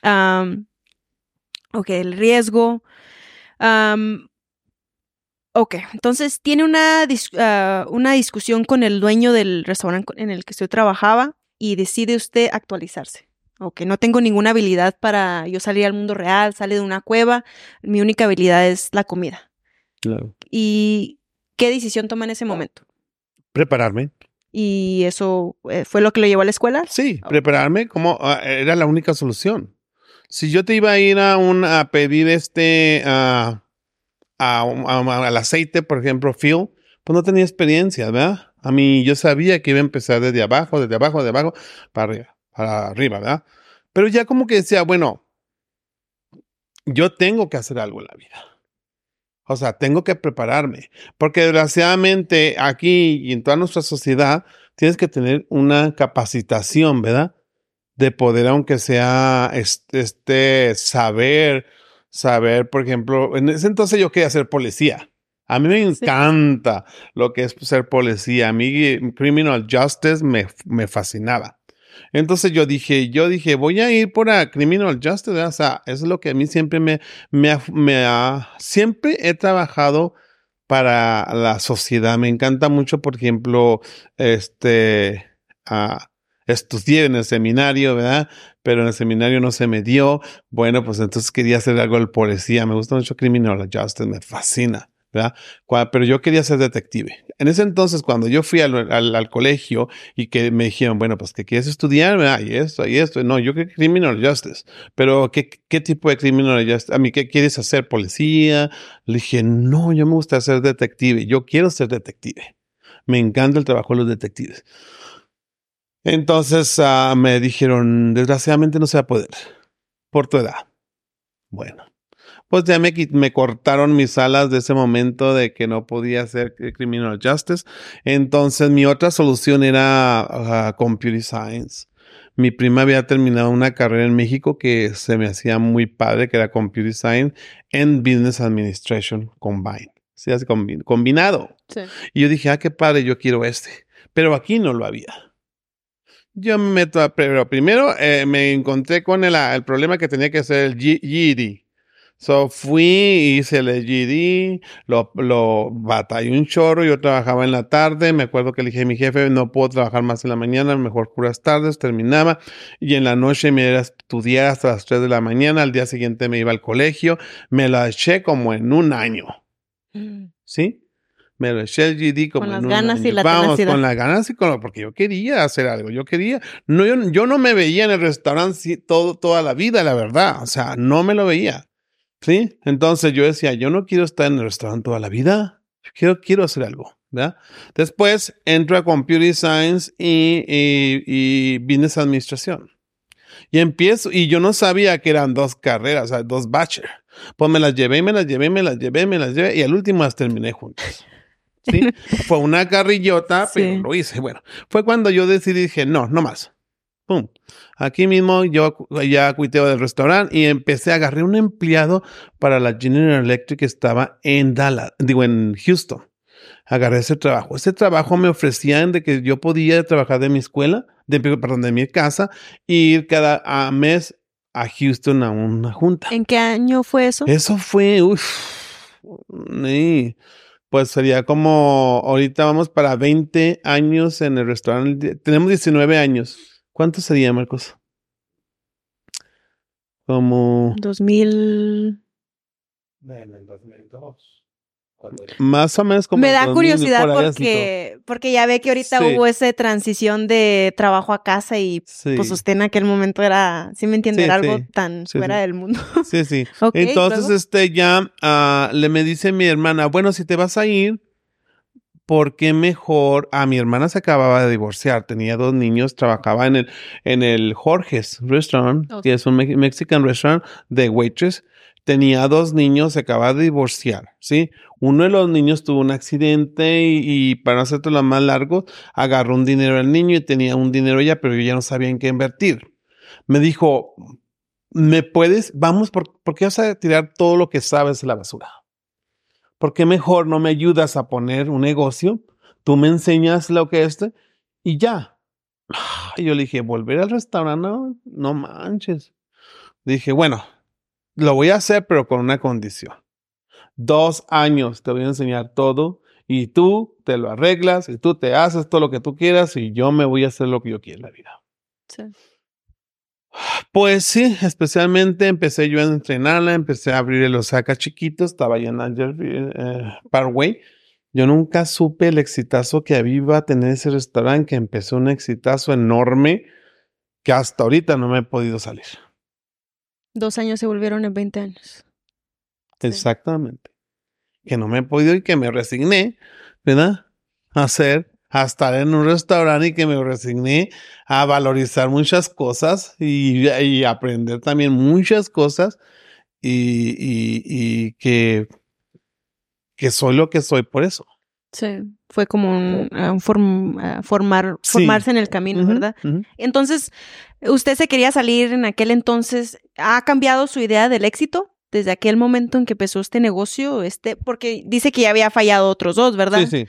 Am, ok, el riesgo. Ok, entonces tiene una, dis- ah, una discusión con el dueño del restaurante en el que usted trabajaba y decide usted actualizarse. Ok, no tengo ninguna habilidad para yo salir al mundo real, sale de una cueva, mi única habilidad es la comida. Claro. ¿Y qué decisión toma en ese momento? Prepararme. ¿Y eso eh, fue lo que lo llevó a la escuela? Sí, prepararme como ah, era la única solución. Si yo te iba a ir a un a pedir este ah, a, a- al aceite, por ejemplo, Phil, pues no tenía experiencia, ¿verdad? A mí yo sabía que iba a empezar desde abajo, desde abajo, desde abajo para arriba, para arriba, ¿verdad? Pero ya como que decía, bueno, yo tengo que hacer algo en la vida. O sea, tengo que prepararme, porque desgraciadamente aquí y en toda nuestra sociedad tienes que tener una capacitación, ¿verdad? De poder, aunque sea este, este, saber, saber, por ejemplo, en ese entonces yo quería ser policía. A mí me Sí. encanta lo que es ser policía. A mí eh, criminal justice me, me fascinaba. Entonces yo dije, yo dije, voy a ir por a criminal justice. ¿verdad? O sea, eso es lo que a mí siempre me, me ha, siempre he trabajado para la sociedad. Me encanta mucho, por ejemplo, este, ah, Estudié en el seminario, ¿verdad? Pero en el seminario no se me dio. Bueno, pues entonces quería hacer algo de policía. Me gusta mucho Criminal Justice, me fascina. ¿verdad? Pero yo quería ser detective. En ese entonces, cuando yo fui al, colegio y que me dijeron, bueno, pues que quieres estudiar, ¿verdad? Y esto, y esto. No, yo quería criminal justice. Pero, ¿qué, qué tipo de criminal justice? A mí, ¿qué quieres hacer? ¿Policía? Le dije, no, yo me gusta ser detective. Yo quiero ser detective. Me encanta el trabajo de los detectives. Entonces ah, me dijeron, desgraciadamente no se va a poder por tu edad. Bueno, pues ya me, me cortaron mis alas de ese momento de que no podía hacer criminal justice. Entonces mi otra solución era ah, computer science. Mi prima había terminado una carrera en México que se me hacía muy padre, que era computer science en business administration combined. Se hace combi- combinado. Sí. Y yo dije, ah, qué padre, yo quiero este. Pero aquí no lo había. Yo me meto a, pero primero eh, me encontré con el, el problema que tenía que hacer el G- GED. So fui, hice el GED, lo, lo batallé un chorro, yo trabajaba en la tarde, me acuerdo que le dije a mi jefe, no puedo trabajar más en la mañana, mejor puras tardes, terminaba, y en la noche me iba a estudiar hasta las 3 de la mañana, al día siguiente me iba al colegio, me la eché como en un año. ¿sí? Me lo eché el GD como Con las ganas y año. la Vamos, tenacidad. con las ganas y con lo, porque yo quería hacer algo, yo quería, no, yo, yo no me veía en el restaurante todo, toda la vida, la verdad, o sea, no me lo veía, ¿sí? Entonces yo decía, yo no quiero estar en el restaurante toda la vida, yo quiero, quiero hacer algo, ¿verdad? Después entro a Computer Science y, y, y Business Administración. Y empiezo, y yo no sabía que eran dos carreras, o sea, dos bachelor. Pues me las llevé, me las llevé, me las llevé, me las llevé, y al último las terminé juntas. ¿Sí? fue una carrillota, Sí. pero lo hice. Bueno, fue cuando yo decidí, dije, no, no más. Pum. Aquí mismo yo ya cuiteo del restaurante y empecé a agarrar un empleado para la General Electric que estaba en Dallas, digo, en Houston. Agarré ese trabajo. Ese trabajo me ofrecían de que yo podía trabajar de mi escuela, de, perdón, de mi casa, y ir cada a mes a Houston a una junta. ¿En qué año fue eso? Eso fue, uff, pues sería como, ahorita vamos para 20 años en el restaurante. Tenemos 19 años. ¿Cuánto sería, Marcos? Como 2000. En el 2002. Más o menos como Me da 2000, curiosidad porque, porque ya ve que ahorita Sí. hubo esa transición de trabajo a casa y. Sí, pues usted en aquel momento era, sí me entiende, Sí, era algo tan Sí, fuera sí. del mundo. sí, sí. Ok, Entonces, luego. este ya ah, le me dice mi hermana, bueno, si te vas a ir, ¿por qué mejor? A mi hermana se acababa de divorciar, tenía dos niños, trabajaba en el, en el Jorge's Restaurant, que es un me- Mexican restaurant de waitress. Tenía dos niños, se acababa de divorciar, ¿sí? Uno de los niños tuvo un accidente y, y para no hacértelo más largo, agarró un dinero al niño y tenía un dinero ella, pero yo ya no sabía en qué invertir. Me dijo, ¿me puedes? Vamos, ¿por, ¿por qué vas a tirar todo lo que sabes a la basura? ¿Por qué mejor no me ayudas a poner un negocio? Tú me enseñas lo que es este y ya. Y yo le dije, volver al restaurante, no, no manches. Dije, bueno, lo voy a hacer, pero con una condición. Dos años te voy a enseñar todo y tú te lo arreglas y tú te haces todo lo que tú quieras y yo me voy a hacer lo que yo quiera en la vida. Sí. Pues sí, especialmente empecé yo a entrenarla, empecé a abrir el Osaka chiquito, estaba allá en Angel eh, Parkway. Yo nunca supe el exitazo que iba a tener ese restaurante, que empezó un exitazo enorme que hasta ahorita no me he podido salir. Dos años se volvieron en 20 años. Sí. Exactamente. Que no me he podido y que me resigné, ¿verdad? A hacer, a estar en un restaurante y que me resigné a valorizar muchas cosas y, y aprender también muchas cosas y, y- y que, que soy lo que soy por eso. Sí. Fue como un, un form- ah, formar, Sí. formarse en el camino, ¿verdad? Entonces, ¿usted se quería salir en aquel entonces? ¿Ha cambiado su idea del éxito desde aquel momento en que empezó este negocio? Este, porque dice que ya había fallado otros dos, ¿verdad? Sí, sí.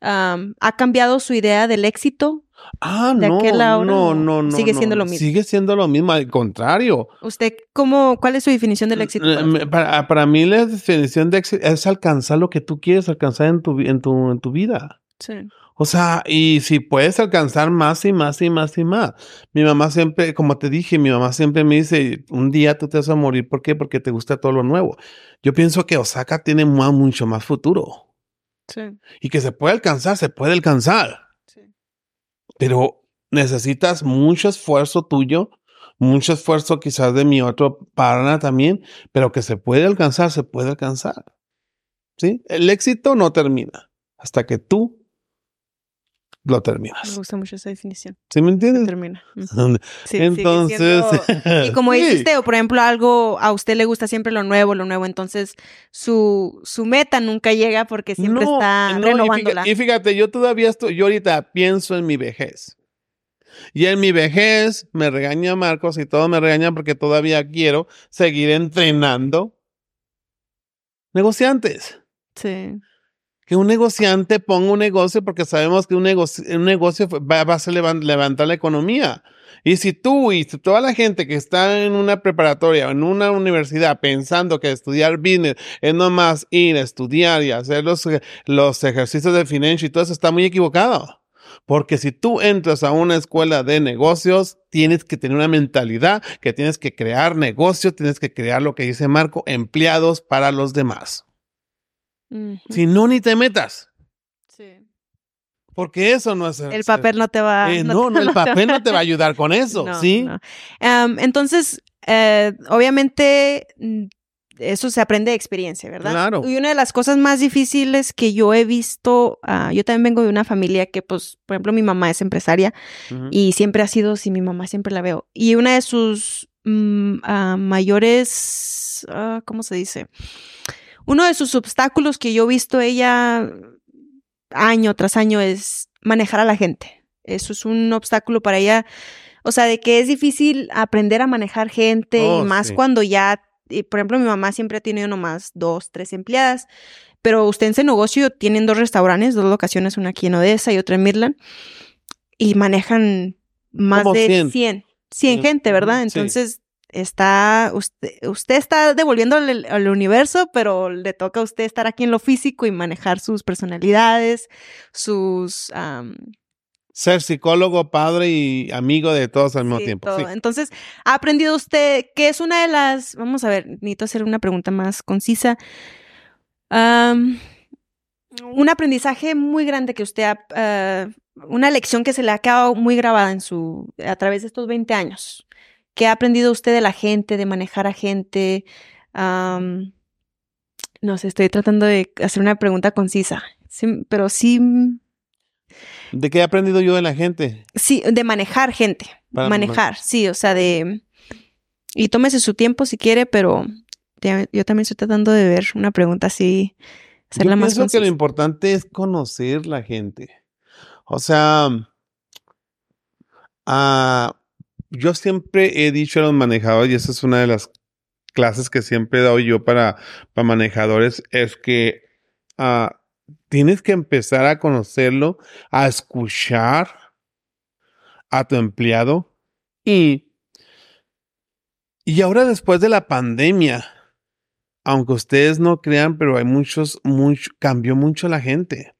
¿Ha cambiado su idea del éxito? Ah, ¿De no, aquel ahora no, no, no. sigue no, siendo lo mismo? Sigue siendo lo mismo, al contrario. ¿Usted cómo, cuál es su definición del éxito? para me- Para, para mí la definición de éxito es alcanzar lo que tú quieres alcanzar en tu, en tu, en tu vida. Sí. O sea, y si puedes alcanzar más y más y más y más. Mi mamá siempre, como te dije, mi mamá siempre me dice, un día tú te vas a morir. ¿Por qué? Porque te gusta todo lo nuevo. Yo pienso que Osaka tiene mu- mucho más futuro Sí. y que se puede alcanzar, se puede alcanzar. Sí. pero necesitas mucho esfuerzo tuyo, mucho esfuerzo quizás de mi otro partner también, pero que se puede alcanzar, se puede alcanzar. ¿Sí? El éxito no termina hasta que tú lo Me terminas. gusta mucho esa definición. ¿Sí me entiendes? Termina. Sí, Entonces, siendo- Y como sí. dijiste, o por ejemplo, algo a usted le gusta siempre lo nuevo, lo nuevo, entonces su, su meta nunca llega porque siempre No, está no, y renovándola. fíjate- Y fíjate, yo todavía estoy, yo ahorita pienso en mi vejez. Y en mi vejez me regaña Marcos y todo me regaña porque todavía quiero seguir entrenando negociantes. Sí. Que un negociante ponga un negocio porque sabemos que un negocio, un negocio va, va a levantar la economía. Y si tú y toda la gente que está en una preparatoria o en una universidad pensando que estudiar business es nomás ir a estudiar y hacer los, los ejercicios de financial y todo eso está muy equivocado. Porque si tú entras a una escuela de negocios, tienes que tener una mentalidad que tienes que crear negocios, tienes que crear lo que dice Marco, empleados para los demás. Si no, ni te metas. Sí. Porque eso no es El papel no te va Eh, no no, no, el papel no te va a ayudar con eso, No, ¿sí? no. Entonces, eh, obviamente, mm, eso se aprende de experiencia, ¿verdad? Claro. Y una de las cosas más difíciles que yo he visto, ah, yo también vengo de una familia que, pues, por ejemplo, mi mamá es empresaria y siempre ha sido, si mi mamá siempre la veo. Y una de sus mm, ah, mayores, ah, ¿cómo se dice? Uno de sus obstáculos que yo he visto ella año tras año es manejar a la gente. Eso es un obstáculo para ella. O sea, de que es difícil aprender a manejar gente Oh, y más sí. cuando ya, por ejemplo, mi mamá siempre ha tenido nomás dos, tres empleadas, pero usted en ese negocio tienen dos restaurantes, dos locaciones, una aquí en Odessa y otra en Midland, y manejan más Como de 100. 100, 100, gente, ¿verdad? Sí. Está, usted, usted está devolviendo al, al universo, pero le toca a usted estar aquí en lo físico y manejar sus personalidades, sus... Ser psicólogo, padre y amigo de todos al mismo Sí, tiempo. sí. Entonces, ha aprendido usted que es una de las, vamos a ver, necesito hacer una pregunta más concisa. Un aprendizaje muy grande que usted ha, ah, una lección que se le ha quedado muy grabada en su, a través de estos 20 años. ¿Qué ha aprendido usted de la gente, de manejar a gente? No sé, estoy tratando de hacer una pregunta concisa, Sí, pero sí, ¿De qué he aprendido yo de la gente? Sí, de manejar gente. Para- manejar, sí, o sea, de... Y tómese su tiempo si quiere, pero te- yo también estoy tratando de ver una pregunta así, hacerla yo más pienso que lo concisa. importante es conocer la gente. O sea, ah, yo siempre he dicho a los manejadores, y esa es una de las clases que siempre doy yo para, para manejadores, es que ah, tienes que empezar a conocerlo, a escuchar a tu empleado y, y ahora después de la pandemia, aunque ustedes no crean, pero hay muchos, mucho, cambió mucho la gente,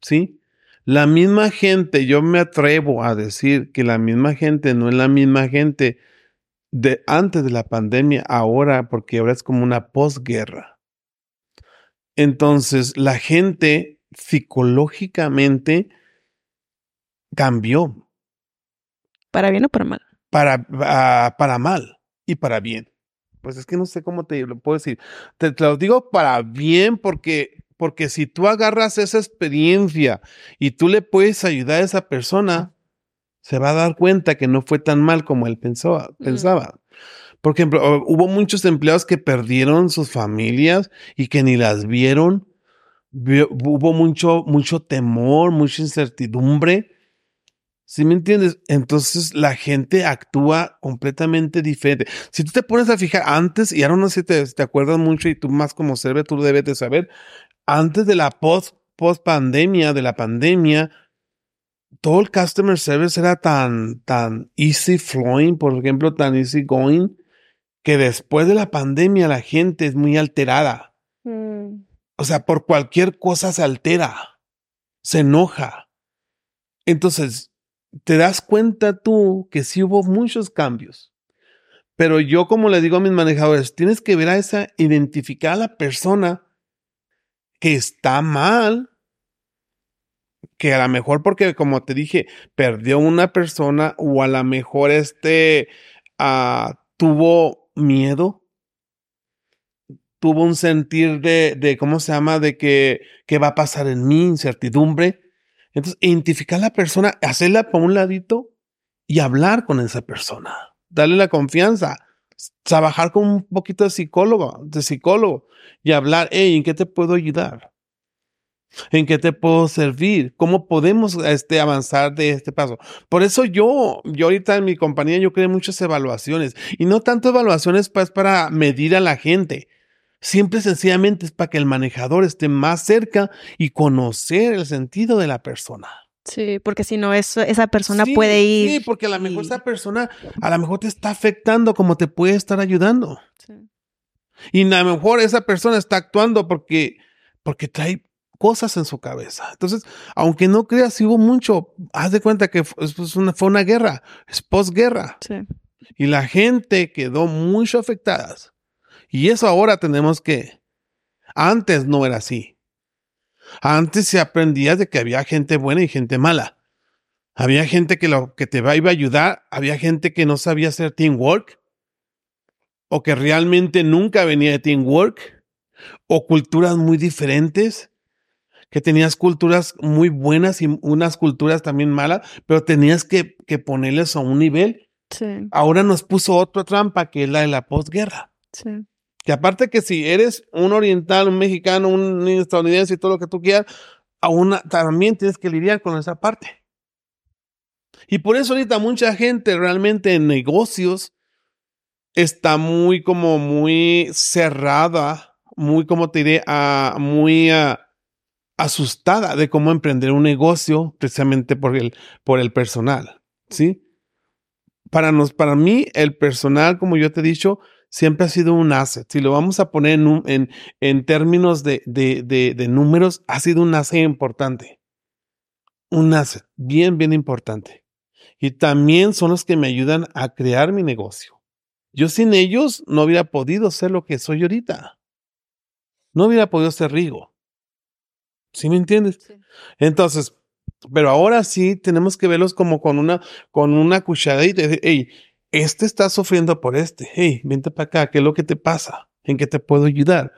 ¿sí? La misma gente, yo me atrevo a decir que la misma gente no es la misma gente de antes de la pandemia, ahora, porque ahora es como una posguerra. Entonces, la gente psicológicamente cambió ¿Para bien o para mal? para, ah, para mal y para bien. Pues es que no sé cómo te lo puedo decir. Te, te lo digo para bien porque, porque si tú agarras esa experiencia y tú le puedes ayudar a esa persona, se va a dar cuenta que no fue tan mal como él pensó, pensaba. Por ejemplo, hu- hubo muchos empleados que perdieron sus familias y que ni las vieron. Hubo mucho, mucho temor, mucha incertidumbre. ¿Sí me entiendes? Entonces la gente actúa completamente diferente. Si tú te pones a fijar antes, y ahora no sé si te, te acuerdas mucho y tú más como serve, tú debes de saber, antes de la post, post pandemia, de la pandemia, todo el customer service era tan, tan easy flowing, por ejemplo, tan easy going, que después de la pandemia la gente es muy alterada. O sea, por cualquier cosa se altera. se enoja. Entonces, te das cuenta tú que sí hubo muchos cambios. Pero yo, como le digo a mis manejadores, tienes que ver a esa, identificar a la persona que está mal, que a lo mejor porque, como te dije, perdió una persona o a lo mejor este ah, tuvo miedo, tuvo un sentir de, de, ¿cómo se llama? De que, ¿qué va a pasar en mí? Incertidumbre. Entonces, identificar a la persona, hacerla por un ladito y hablar con esa persona. Darle la confianza. Trabajar con un poquito de psicólogo, de psicólogo y hablar, ¿en qué te puedo ayudar? ¿En qué te puedo servir? ¿Cómo podemos este, avanzar de este paso? Por eso yo, yo ahorita en mi compañía, yo creo muchas evaluaciones y no tanto evaluaciones pues, para medir a la gente. Siempre sencillamente es para que el manejador esté más cerca y conocer el sentido de la persona. Sí, porque si no, eso, esa persona sí, puede ir. Sí, porque a lo mejor y... esa persona a lo mejor te está afectando como te puede estar ayudando. Sí. Y a lo mejor esa persona está actuando porque, porque trae cosas en su cabeza. Entonces, aunque no creas, si hubo mucho, haz de cuenta que fue una, fue una guerra, es posguerra. Sí. Y la gente quedó mucho afectada. Y eso ahora tenemos que, antes no era así. Antes se aprendía de que había gente buena y gente mala. Había gente que lo que te iba a ayudar, había gente que no sabía hacer teamwork o que realmente nunca venía de teamwork o culturas muy diferentes, que tenías culturas muy buenas y unas culturas también malas, pero tenías que, que ponerles a un nivel. Sí. Ahora nos puso otra trampa que es la de la posguerra. Sí. Que aparte que si eres un oriental, un mexicano, un estadounidense y todo lo que tú quieras, aún también tienes que lidiar con esa parte. Y por eso ahorita mucha gente realmente en negocios está muy como muy cerrada, muy como te diré, uh, muy uh, asustada de cómo emprender un negocio precisamente por el, por el personal, ¿sí? Para, nos, para mí, el personal, como yo te he dicho, siempre ha sido un asset. Si lo vamos a poner en, en, en términos de, de, de, de, números, ha sido un asset importante. Un asset bien, bien importante. Y también son los que me ayudan a crear mi negocio. Yo sin ellos no hubiera podido ser lo que soy ahorita. No hubiera podido ser Rigo. ¿Sí me entiendes? Sí. Entonces, pero ahora sí tenemos que verlos como con una, con una cucharadita y decir, hey, este está sufriendo por este. Hey, vente para acá, ¿qué es lo que te pasa? ¿En qué te puedo ayudar?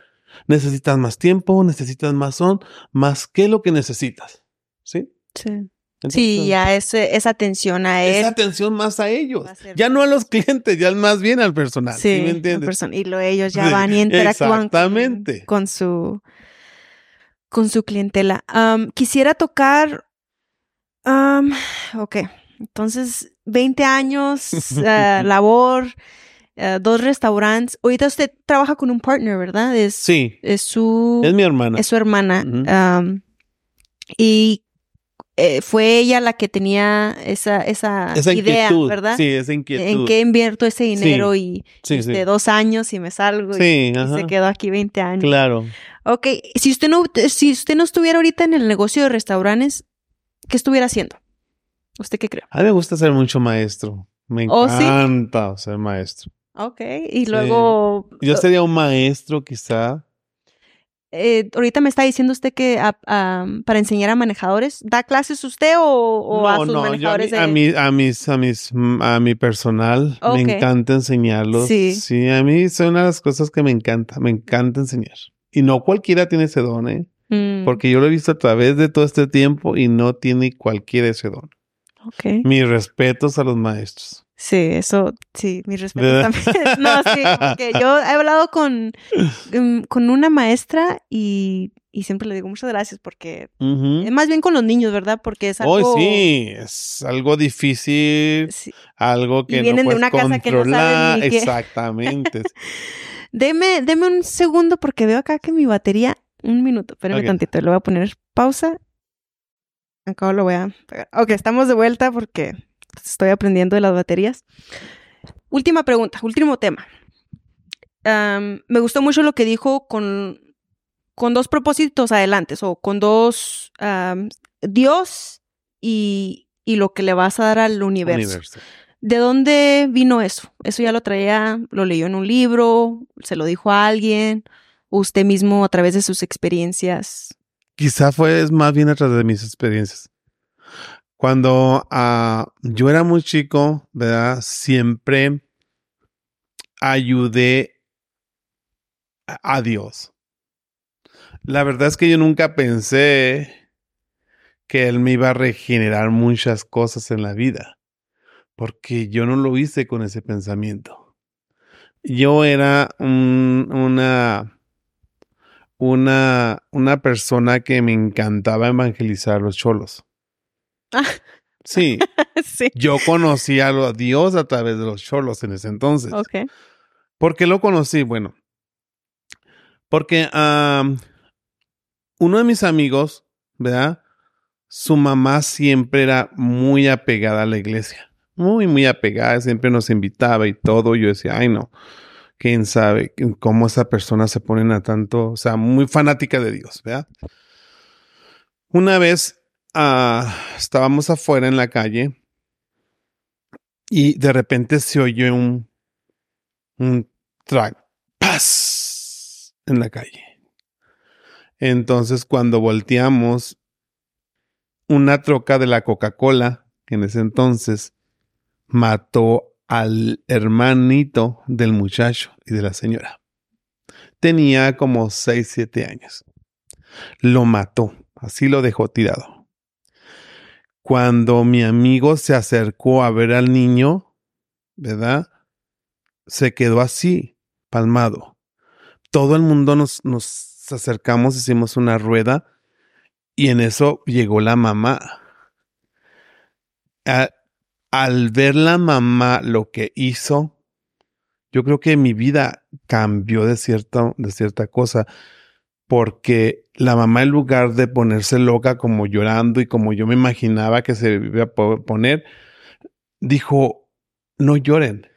¿Necesitas más tiempo? ¿Necesitas más son? ¿Más qué es lo que necesitas? ¿Sí? Sí. Entonces, sí, ya es, esa atención a él. Esa atención más a ellos. A ya no a los clientes, ya más bien al personal. Sí, ¿sí me entiendes? y lo, ellos ya van y interactúan exactamente. Con, con, su con su clientela. Um, quisiera tocar. Um, ok. Entonces, 20 años, uh, labor, uh, dos restaurantes. Ahorita usted trabaja con un partner, ¿verdad? Es, sí. Es su. Es mi hermana. Es su hermana. Uh -huh. um, y eh, fue ella la que tenía esa, esa, esa idea, ¿verdad? Sí, esa inquietud. ¿En qué invierto ese dinero? Sí, y sí, este, sí. dos años y me salgo Sí, y, y, se quedó aquí 20 años. Claro. Ok, si usted no, si usted no estuviera ahorita en el negocio de restaurantes, ¿qué estuviera haciendo? ¿Usted qué cree? A mí me gusta ser mucho maestro. Me ¿Oh, sí? encanta ser maestro. Ok, y luego... Yo sería un maestro quizá. Eh, ahorita me está diciendo usted que a, a, para enseñar a manejadores, ¿da clases usted o, o no, a sus no, manejadores? Yo a, mi, a, mis, a, mis, a mi personal Okay. me encanta enseñarlos. Sí. sí, a mí son una de las cosas que me encanta, me encanta enseñar. Y no cualquiera tiene ese don, ¿eh? Mm, Porque yo lo he visto a través de todo este tiempo y no tiene cualquiera ese don. Mis respetos a los maestros. Sí, eso, sí, mi respeto ¿Verdad? también. no, sí, porque yo he hablado con, mm, con una maestra y, y siempre le digo muchas gracias porque es más bien con los niños, ¿verdad? Porque es Hoy algo... sí, es algo difícil, Sí. algo que vienen no de puedes una casa que no saben controlar. ni. Exactamente. Deme, deme un segundo porque veo acá que mi batería. Un minuto, espérame Ok. tantito. Le voy a poner pausa. Acá lo voy a pegar. Ok, estamos de vuelta porque estoy aprendiendo de las baterías. Última pregunta, último tema. Me gustó mucho lo que dijo con, con dos propósitos adelante, o con dos Dios y, y lo que le vas a dar al universo. Universo. ¿De dónde vino eso? ¿Eso ya lo traía, lo leyó en un libro, se lo dijo a alguien, usted mismo a través de sus experiencias? Quizá fue más bien a través de mis experiencias. Cuando ah, yo era muy chico, ¿verdad? Siempre ayudé a Dios. La verdad es que yo nunca pensé que Él me iba a regenerar muchas cosas en la vida, porque yo no lo hice con ese pensamiento. Yo era un- una, una, una persona que me encantaba evangelizar a los cholos. Ah. Sí, sí. yo conocí a Dios a través de los cholos en ese entonces. Ok. ¿Por qué lo conocí? Bueno, porque uno de mis amigos, ¿verdad? Su mamá siempre era muy apegada a la iglesia. Muy, muy apegada. Siempre nos invitaba y todo. Yo decía, ay, no. ¿Quién sabe cómo esa persona se pone a tanto? O sea, muy fanática de Dios, ¿verdad? Una vez ah, estábamos afuera en la calle y de repente se oyó un, un track, ¡paz! en la calle. Entonces, cuando volteamos, una troca de la Coca-Cola, en ese entonces mató al hermanito del muchacho y de la señora. Tenía como 6, 7 años. Lo mató, así lo dejó tirado. Cuando mi amigo se acercó a ver al niño, ¿verdad? Se quedó así, palmado. Todo el mundo nos, nos acercamos, hicimos una rueda y en eso llegó la mamá. A- al ver la mamá lo que hizo, yo creo que mi vida cambió de cierta, de cierta cosa, porque la mamá en lugar de ponerse loca como llorando y como yo me imaginaba que se iba a po- poner, dijo, no lloren,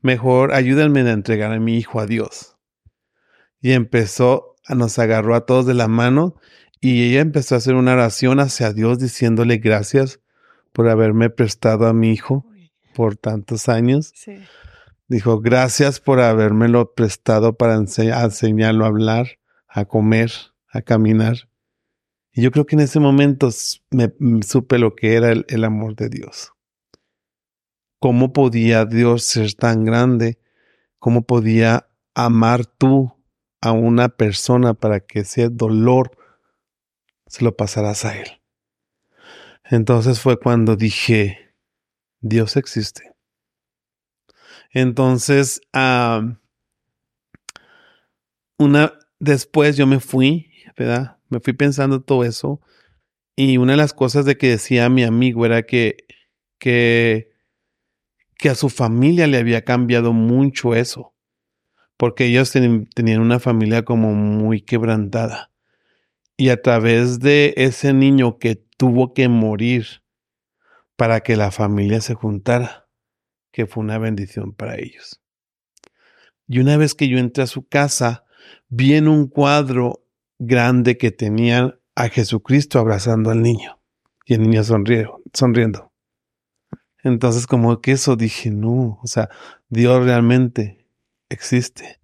mejor ayúdenme a entregar a mi hijo a Dios. Y empezó, nos agarró a todos de la mano y ella empezó a hacer una oración hacia Dios diciéndole gracias por haberme prestado a mi hijo por tantos años. Sí. Dijo, gracias por habérmelo prestado para ense- a enseñarlo a hablar, a comer, a caminar. Y yo creo que en ese momento me, m- supe lo que era el, el amor de Dios. ¿Cómo podía Dios ser tan grande? ¿Cómo podía amar tú a una persona para que ese dolor se lo pasaras a él? Entonces fue cuando dije, Dios existe. Entonces, una, después yo me fui, ¿verdad? Me fui pensando todo eso. Y una de las cosas de que decía mi amigo era que, que, que a su familia le había cambiado mucho eso. Porque ellos ten- tenían una familia como muy quebrantada. Y a través de ese niño que tuvo que morir para que la familia se juntara, que fue una bendición para ellos. Y una vez que yo entré a su casa, vi en un cuadro grande que tenían a Jesucristo abrazando al niño y el niño sonriendo, sonriendo. Entonces como que eso dije, no, o sea, Dios realmente existe.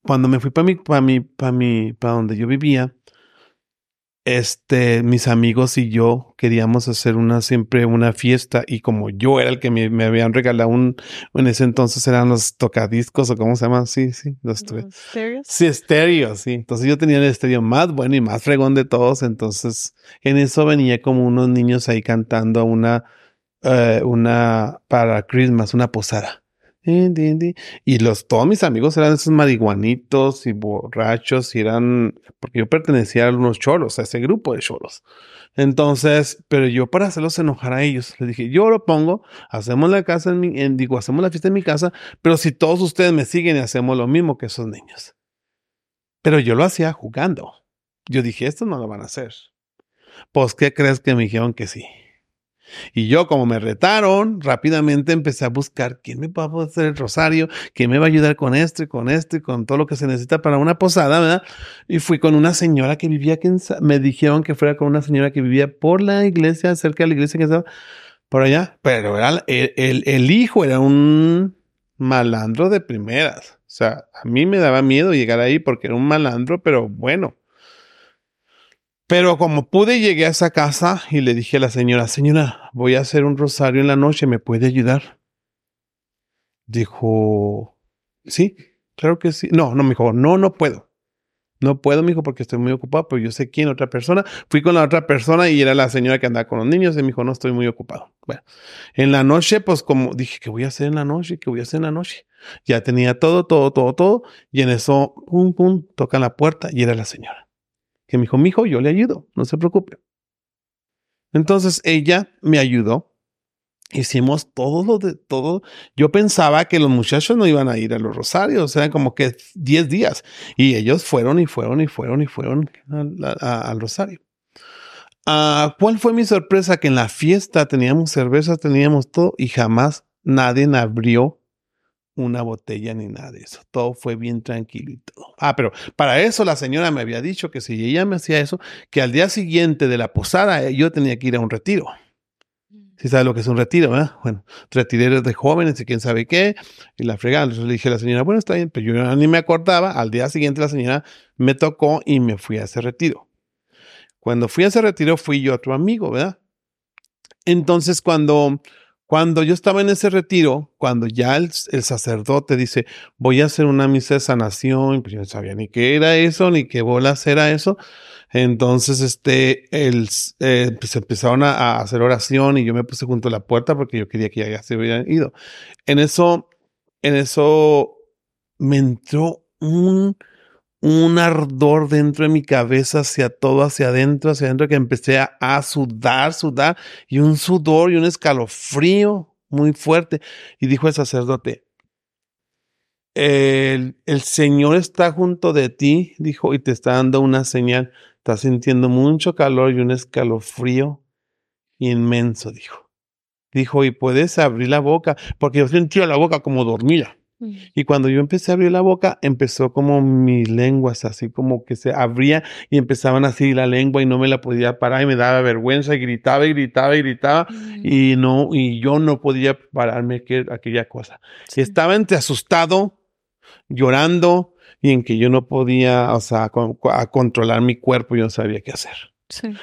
Cuando me fui para mi, para mi, para mi, para donde yo vivía, este, mis amigos y yo queríamos hacer una, siempre una fiesta y como yo era el que me, me habían regalado un, en ese entonces eran los tocadiscos o cómo se llaman, sí, sí, los tu- ¿Los stereos? Sí, estéreo, sí. Entonces yo tenía el estéreo más bueno y más fregón de todos. Entonces en eso venía como unos niños ahí cantando una, eh, una para Christmas, una posada. Y los, todos mis amigos eran esos marihuanitos y borrachos y eran, porque yo pertenecía a unos cholos, a ese grupo de cholos. Entonces, pero yo para hacerlos enojar a ellos, les dije, yo lo pongo, hacemos la casa en mi, en- digo, hacemos la fiesta en mi casa, pero si todos ustedes me siguen y hacemos lo mismo que esos niños. Pero yo lo hacía jugando. Yo dije, esto no lo van a hacer. Pues, ¿qué crees que me dijeron que sí? Y yo, como me retaron, rápidamente empecé a buscar quién me va a hacer el rosario, quién me va a ayudar con esto y con esto y con todo lo que se necesita para una posada, ¿verdad? Y fui con una señora que vivía aquí en me dijeron que fuera con una señora que vivía por la iglesia, cerca de la iglesia que estaba por allá, pero era el- el hijo era un malandro de primeras. O sea, a mí me daba miedo llegar ahí porque era un malandro, pero bueno. Pero como pude, llegué a esa casa y le dije a la señora, señora, voy a hacer un rosario en la noche, ¿me puede ayudar? Dijo, sí, claro que sí. No, no, me dijo, no, no puedo. No puedo, mijo, porque estoy muy ocupado, pero yo sé quién, otra persona. Fui con la otra persona y era la señora que andaba con los niños y me dijo, no, estoy muy ocupado. Bueno, en la noche, pues como dije, ¿qué voy a hacer en la noche? ¿Qué voy a hacer en la noche? Ya tenía todo, todo, todo, todo. Y en eso, pum, pum, tocan la puerta y era la señora. Que me dijo, mijo, yo le ayudo, no se preocupe. Entonces ella me ayudó. Hicimos todo lo de todo. Yo pensaba que los muchachos no iban a ir a los rosarios, eran como que 10 días. Y ellos fueron y fueron y fueron y fueron al, rosario. Ah, ¿Cuál fue mi sorpresa? Que en la fiesta teníamos cervezas, teníamos todo y jamás nadie abrió una botella ni nada de eso. Todo fue bien tranquilo y todo. Ah, pero para eso la señora me había dicho que si ella me hacía eso, que al día siguiente de la posada eh, yo tenía que ir a un retiro. Si sabes lo que es un retiro, ¿verdad? Bueno, retireros de jóvenes y quién sabe qué, y la fregada. Entonces le dije a la señora, bueno, está bien, pero yo ni me acordaba. Al día siguiente la señora me tocó y me fui a ese retiro. Cuando fui a ese retiro fui yo a otro amigo, ¿verdad? Entonces cuando, cuando yo estaba en ese retiro, cuando ya el, sacerdote dice, voy a hacer una misa de sanación, pues yo no sabía ni qué era eso, ni qué bolas era eso. Entonces, este, el, eh, pues empezaron a, hacer oración y yo me puse junto a la puerta porque yo quería que ya se hubieran ido. En eso, en eso me entró un, un ardor dentro de mi cabeza hacia todo, hacia adentro, hacia adentro, que empecé a, sudar, sudar, y un sudor y un escalofrío muy fuerte. Y dijo el sacerdote, el, el Señor está junto de ti, dijo, y te está dando una señal. Estás sintiendo mucho calor y un escalofrío inmenso, dijo. Dijo, y puedes abrir la boca, porque yo sentía la boca como dormida. Y cuando yo empecé a abrir la boca, empezó como mis lenguas, así como que se abría y empezaban así la lengua y no me la podía parar y me daba vergüenza y gritaba y gritaba y gritaba y no, y yo no podía pararme que, aquella cosa. Sí. Estaba entre asustado, llorando y en que yo no podía, o sea, con- a controlar mi cuerpo, yo no sabía qué hacer.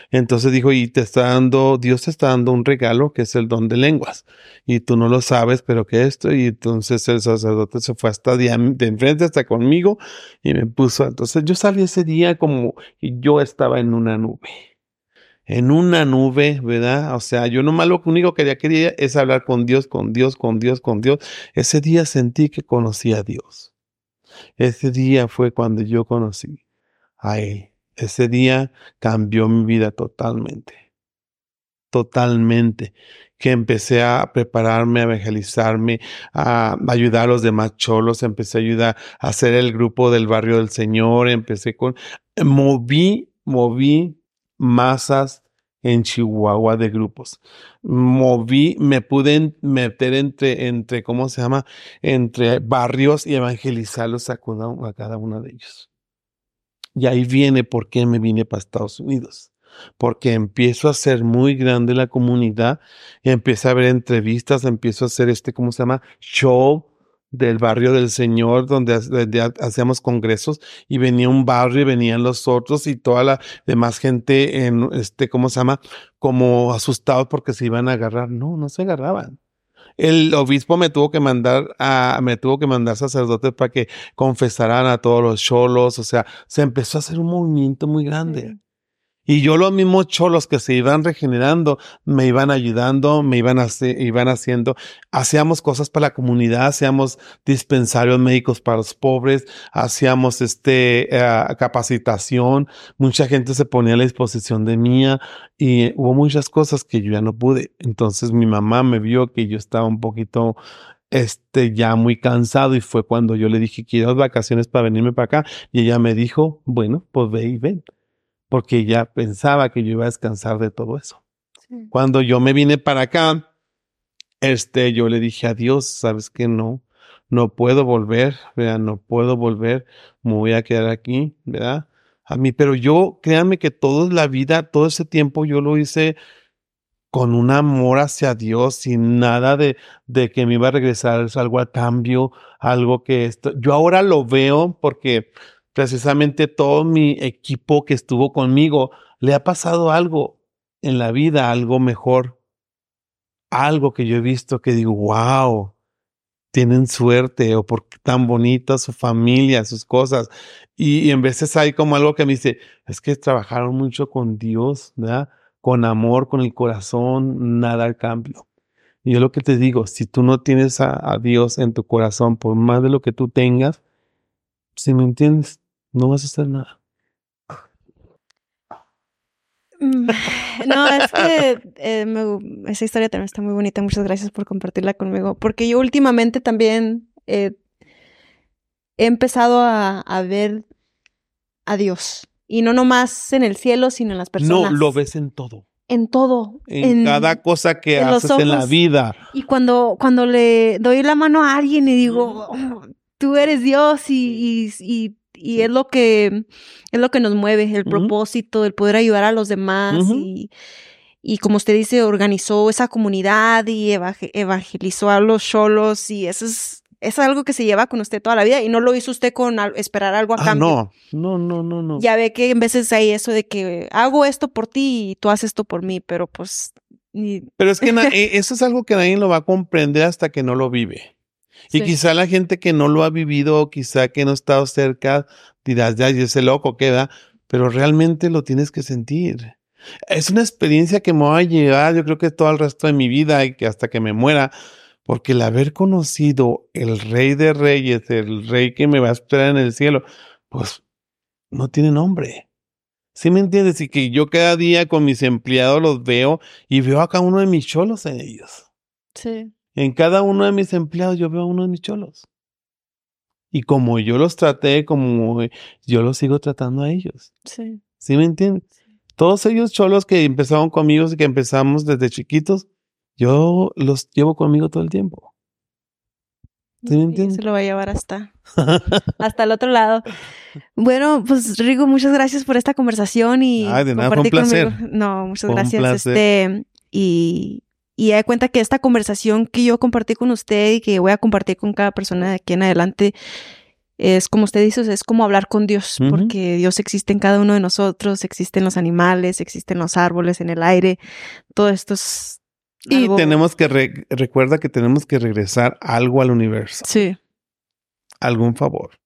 Entonces dijo, y te está dando, Dios te está dando un regalo que es el don de lenguas. Y tú no lo sabes, pero que esto, y entonces el sacerdote se fue hasta de, de enfrente hasta conmigo y me puso. Entonces yo salí ese día como, y yo estaba en una nube. En una nube, ¿verdad? O sea, yo nomás lo único que quería es hablar con Dios, con Dios, con Dios, con Dios. Ese día sentí que conocí a Dios. Ese día fue cuando yo conocí a Él. Ese día cambió mi vida totalmente. Totalmente. Que empecé a prepararme, a evangelizarme, a ayudar a los demás cholos, empecé a ayudar a hacer el grupo del barrio del Señor, empecé con, moví, moví masas en Chihuahua de grupos. Moví, me pude meter entre, entre, ¿cómo se llama? Entre barrios y evangelizarlos a cada, a cada uno de ellos. Y ahí viene por qué me vine para Estados Unidos. Porque empiezo a ser muy grande la comunidad y empiezo a ver entrevistas, empiezo a hacer este, ¿cómo se llama? Show del barrio del Señor, donde, ha- donde ha- hacíamos congresos y venía un barrio y venían los otros y toda la demás gente en este, ¿cómo se llama? Como asustados porque se iban a agarrar. No, no se agarraban. El obispo me tuvo que mandar a, me tuvo que mandar sacerdotes para que confesaran a todos los cholos, o sea, se empezó a hacer un movimiento muy grande. Y yo los mismos cholos que se iban regenerando, me iban ayudando, me iban, iban haciendo, hacíamos cosas para la comunidad, hacíamos dispensarios médicos para los pobres, hacíamos este, eh, capacitación, mucha gente se ponía a la disposición de mía y hubo muchas cosas que yo ya no pude. Entonces mi mamá me vio que yo estaba un poquito este, ya muy cansado y fue cuando yo le dije, quiero vacaciones para venirme para acá. Y ella me dijo, bueno, pues ve y ven porque ella pensaba que yo iba a descansar de todo eso. Cuando yo me vine para acá, este, yo le dije a Dios, ¿sabes qué? No, no puedo volver, ¿verdad? No puedo volver, me voy a quedar aquí, ¿verdad? A mí, pero yo, créanme que toda la vida, todo ese tiempo yo lo hice con un amor hacia Dios, sin nada de, de que me iba a regresar algo a cambio, algo que esto. Yo ahora lo veo porque precisamente todo mi equipo que estuvo conmigo le ha pasado algo en la vida, algo mejor, algo que yo he visto que digo, wow, tienen suerte o porque tan bonita su familia, sus cosas. Y, y en veces hay como algo que me dice, es que trabajaron mucho con Dios, con amor, con el corazón, nada al cambio. Y yo lo que te digo, si tú no tienes a, a, Dios en tu corazón, por más de lo que tú tengas, si me entiendes, no vas a hacer nada. Mm, No, es que eh, me, esa historia también está muy bonita. Muchas gracias por compartirla conmigo. Porque yo últimamente también eh, he empezado a, a ver a Dios. Y no nomás en el cielo, sino en las personas. No, lo ves en todo. En todo. En, en cada cosa que en haces en la vida. Y cuando, cuando le doy la mano a alguien y digo, oh, tú eres Dios y, y, y, y, es lo que es lo que nos mueve, el uh -huh. propósito, el poder ayudar a los demás uh -huh. y, y como usted dice, organizó esa comunidad y evangelizó a los cholos y eso es es algo que se lleva con usted toda la vida y no lo hizo usted con esperar algo a ah, cambio. No, no, no, no, no. Ya ve que en veces hay eso de que hago esto por ti y tú haces esto por mí, pero pues... Ni... Pero es que e, eso es algo que nadie lo va a comprender hasta que no lo vive. Y quizá la gente que no lo ha vivido, quizá que no ha estado cerca, dirás, ya, ese loco queda, pero realmente lo tienes que sentir. Es una experiencia que me va a llevar, yo creo que todo el resto de mi vida y que hasta que me muera, porque el haber conocido el rey de reyes, el rey que me va a esperar en el cielo, pues no tiene nombre. ¿Sí me entiendes? Y que yo cada día con mis empleados los veo y veo a cada uno de mis cholos en ellos. Sí. En cada uno de mis empleados yo veo a uno de mis cholos. Y como yo los traté, como yo los sigo tratando a ellos. Sí. ¿Sí me entiendes? Sí. Todos ellos cholos que empezaron conmigo y que empezamos desde chiquitos, yo los llevo conmigo todo el tiempo. ¿Sí me entiendes? Se lo va a llevar hasta, hasta el otro lado. Bueno, pues Rigo, muchas gracias por esta conversación y Ay, de nada, fue un placer. Conmigo. No, muchas fue gracias. Este, y, y da cuenta que esta conversación que yo compartí con usted y que voy a compartir con cada persona de aquí en adelante es como usted dice, es como hablar con Dios, uh -huh. porque Dios existe en cada uno de nosotros, existen los animales, existen los árboles, en el aire, todo esto es y algo... tenemos que, re recuerda que tenemos que regresar algo al universo. Sí. Algún favor.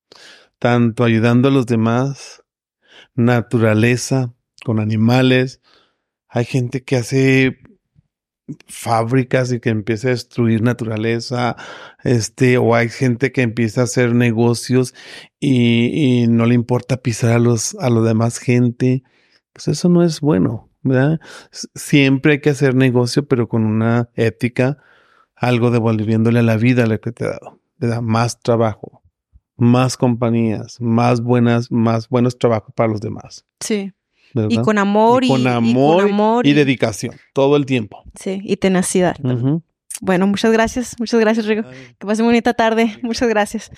Tanto ayudando a los demás, naturaleza, con animales. Hay gente que hace fábricas y que empieza a destruir naturaleza, este, o hay gente que empieza a hacer negocios y, no le importa pisar a los, a los demás gente. Pues eso no es bueno. ¿verdad? Siempre hay que hacer negocio, pero con una ética, algo devolviéndole a la vida lo que te ha dado. Te da más trabajo, más compañías, más buenas, más buenos trabajos para los demás. Sí. ¿Verdad? Y con amor y, y, con amor, y, con amor y, y, dedicación, todo el tiempo. Sí, y tenacidad. Uh -huh. Bueno, muchas gracias, muchas gracias, Rigo. Que pase bonita tarde. Muchas gracias.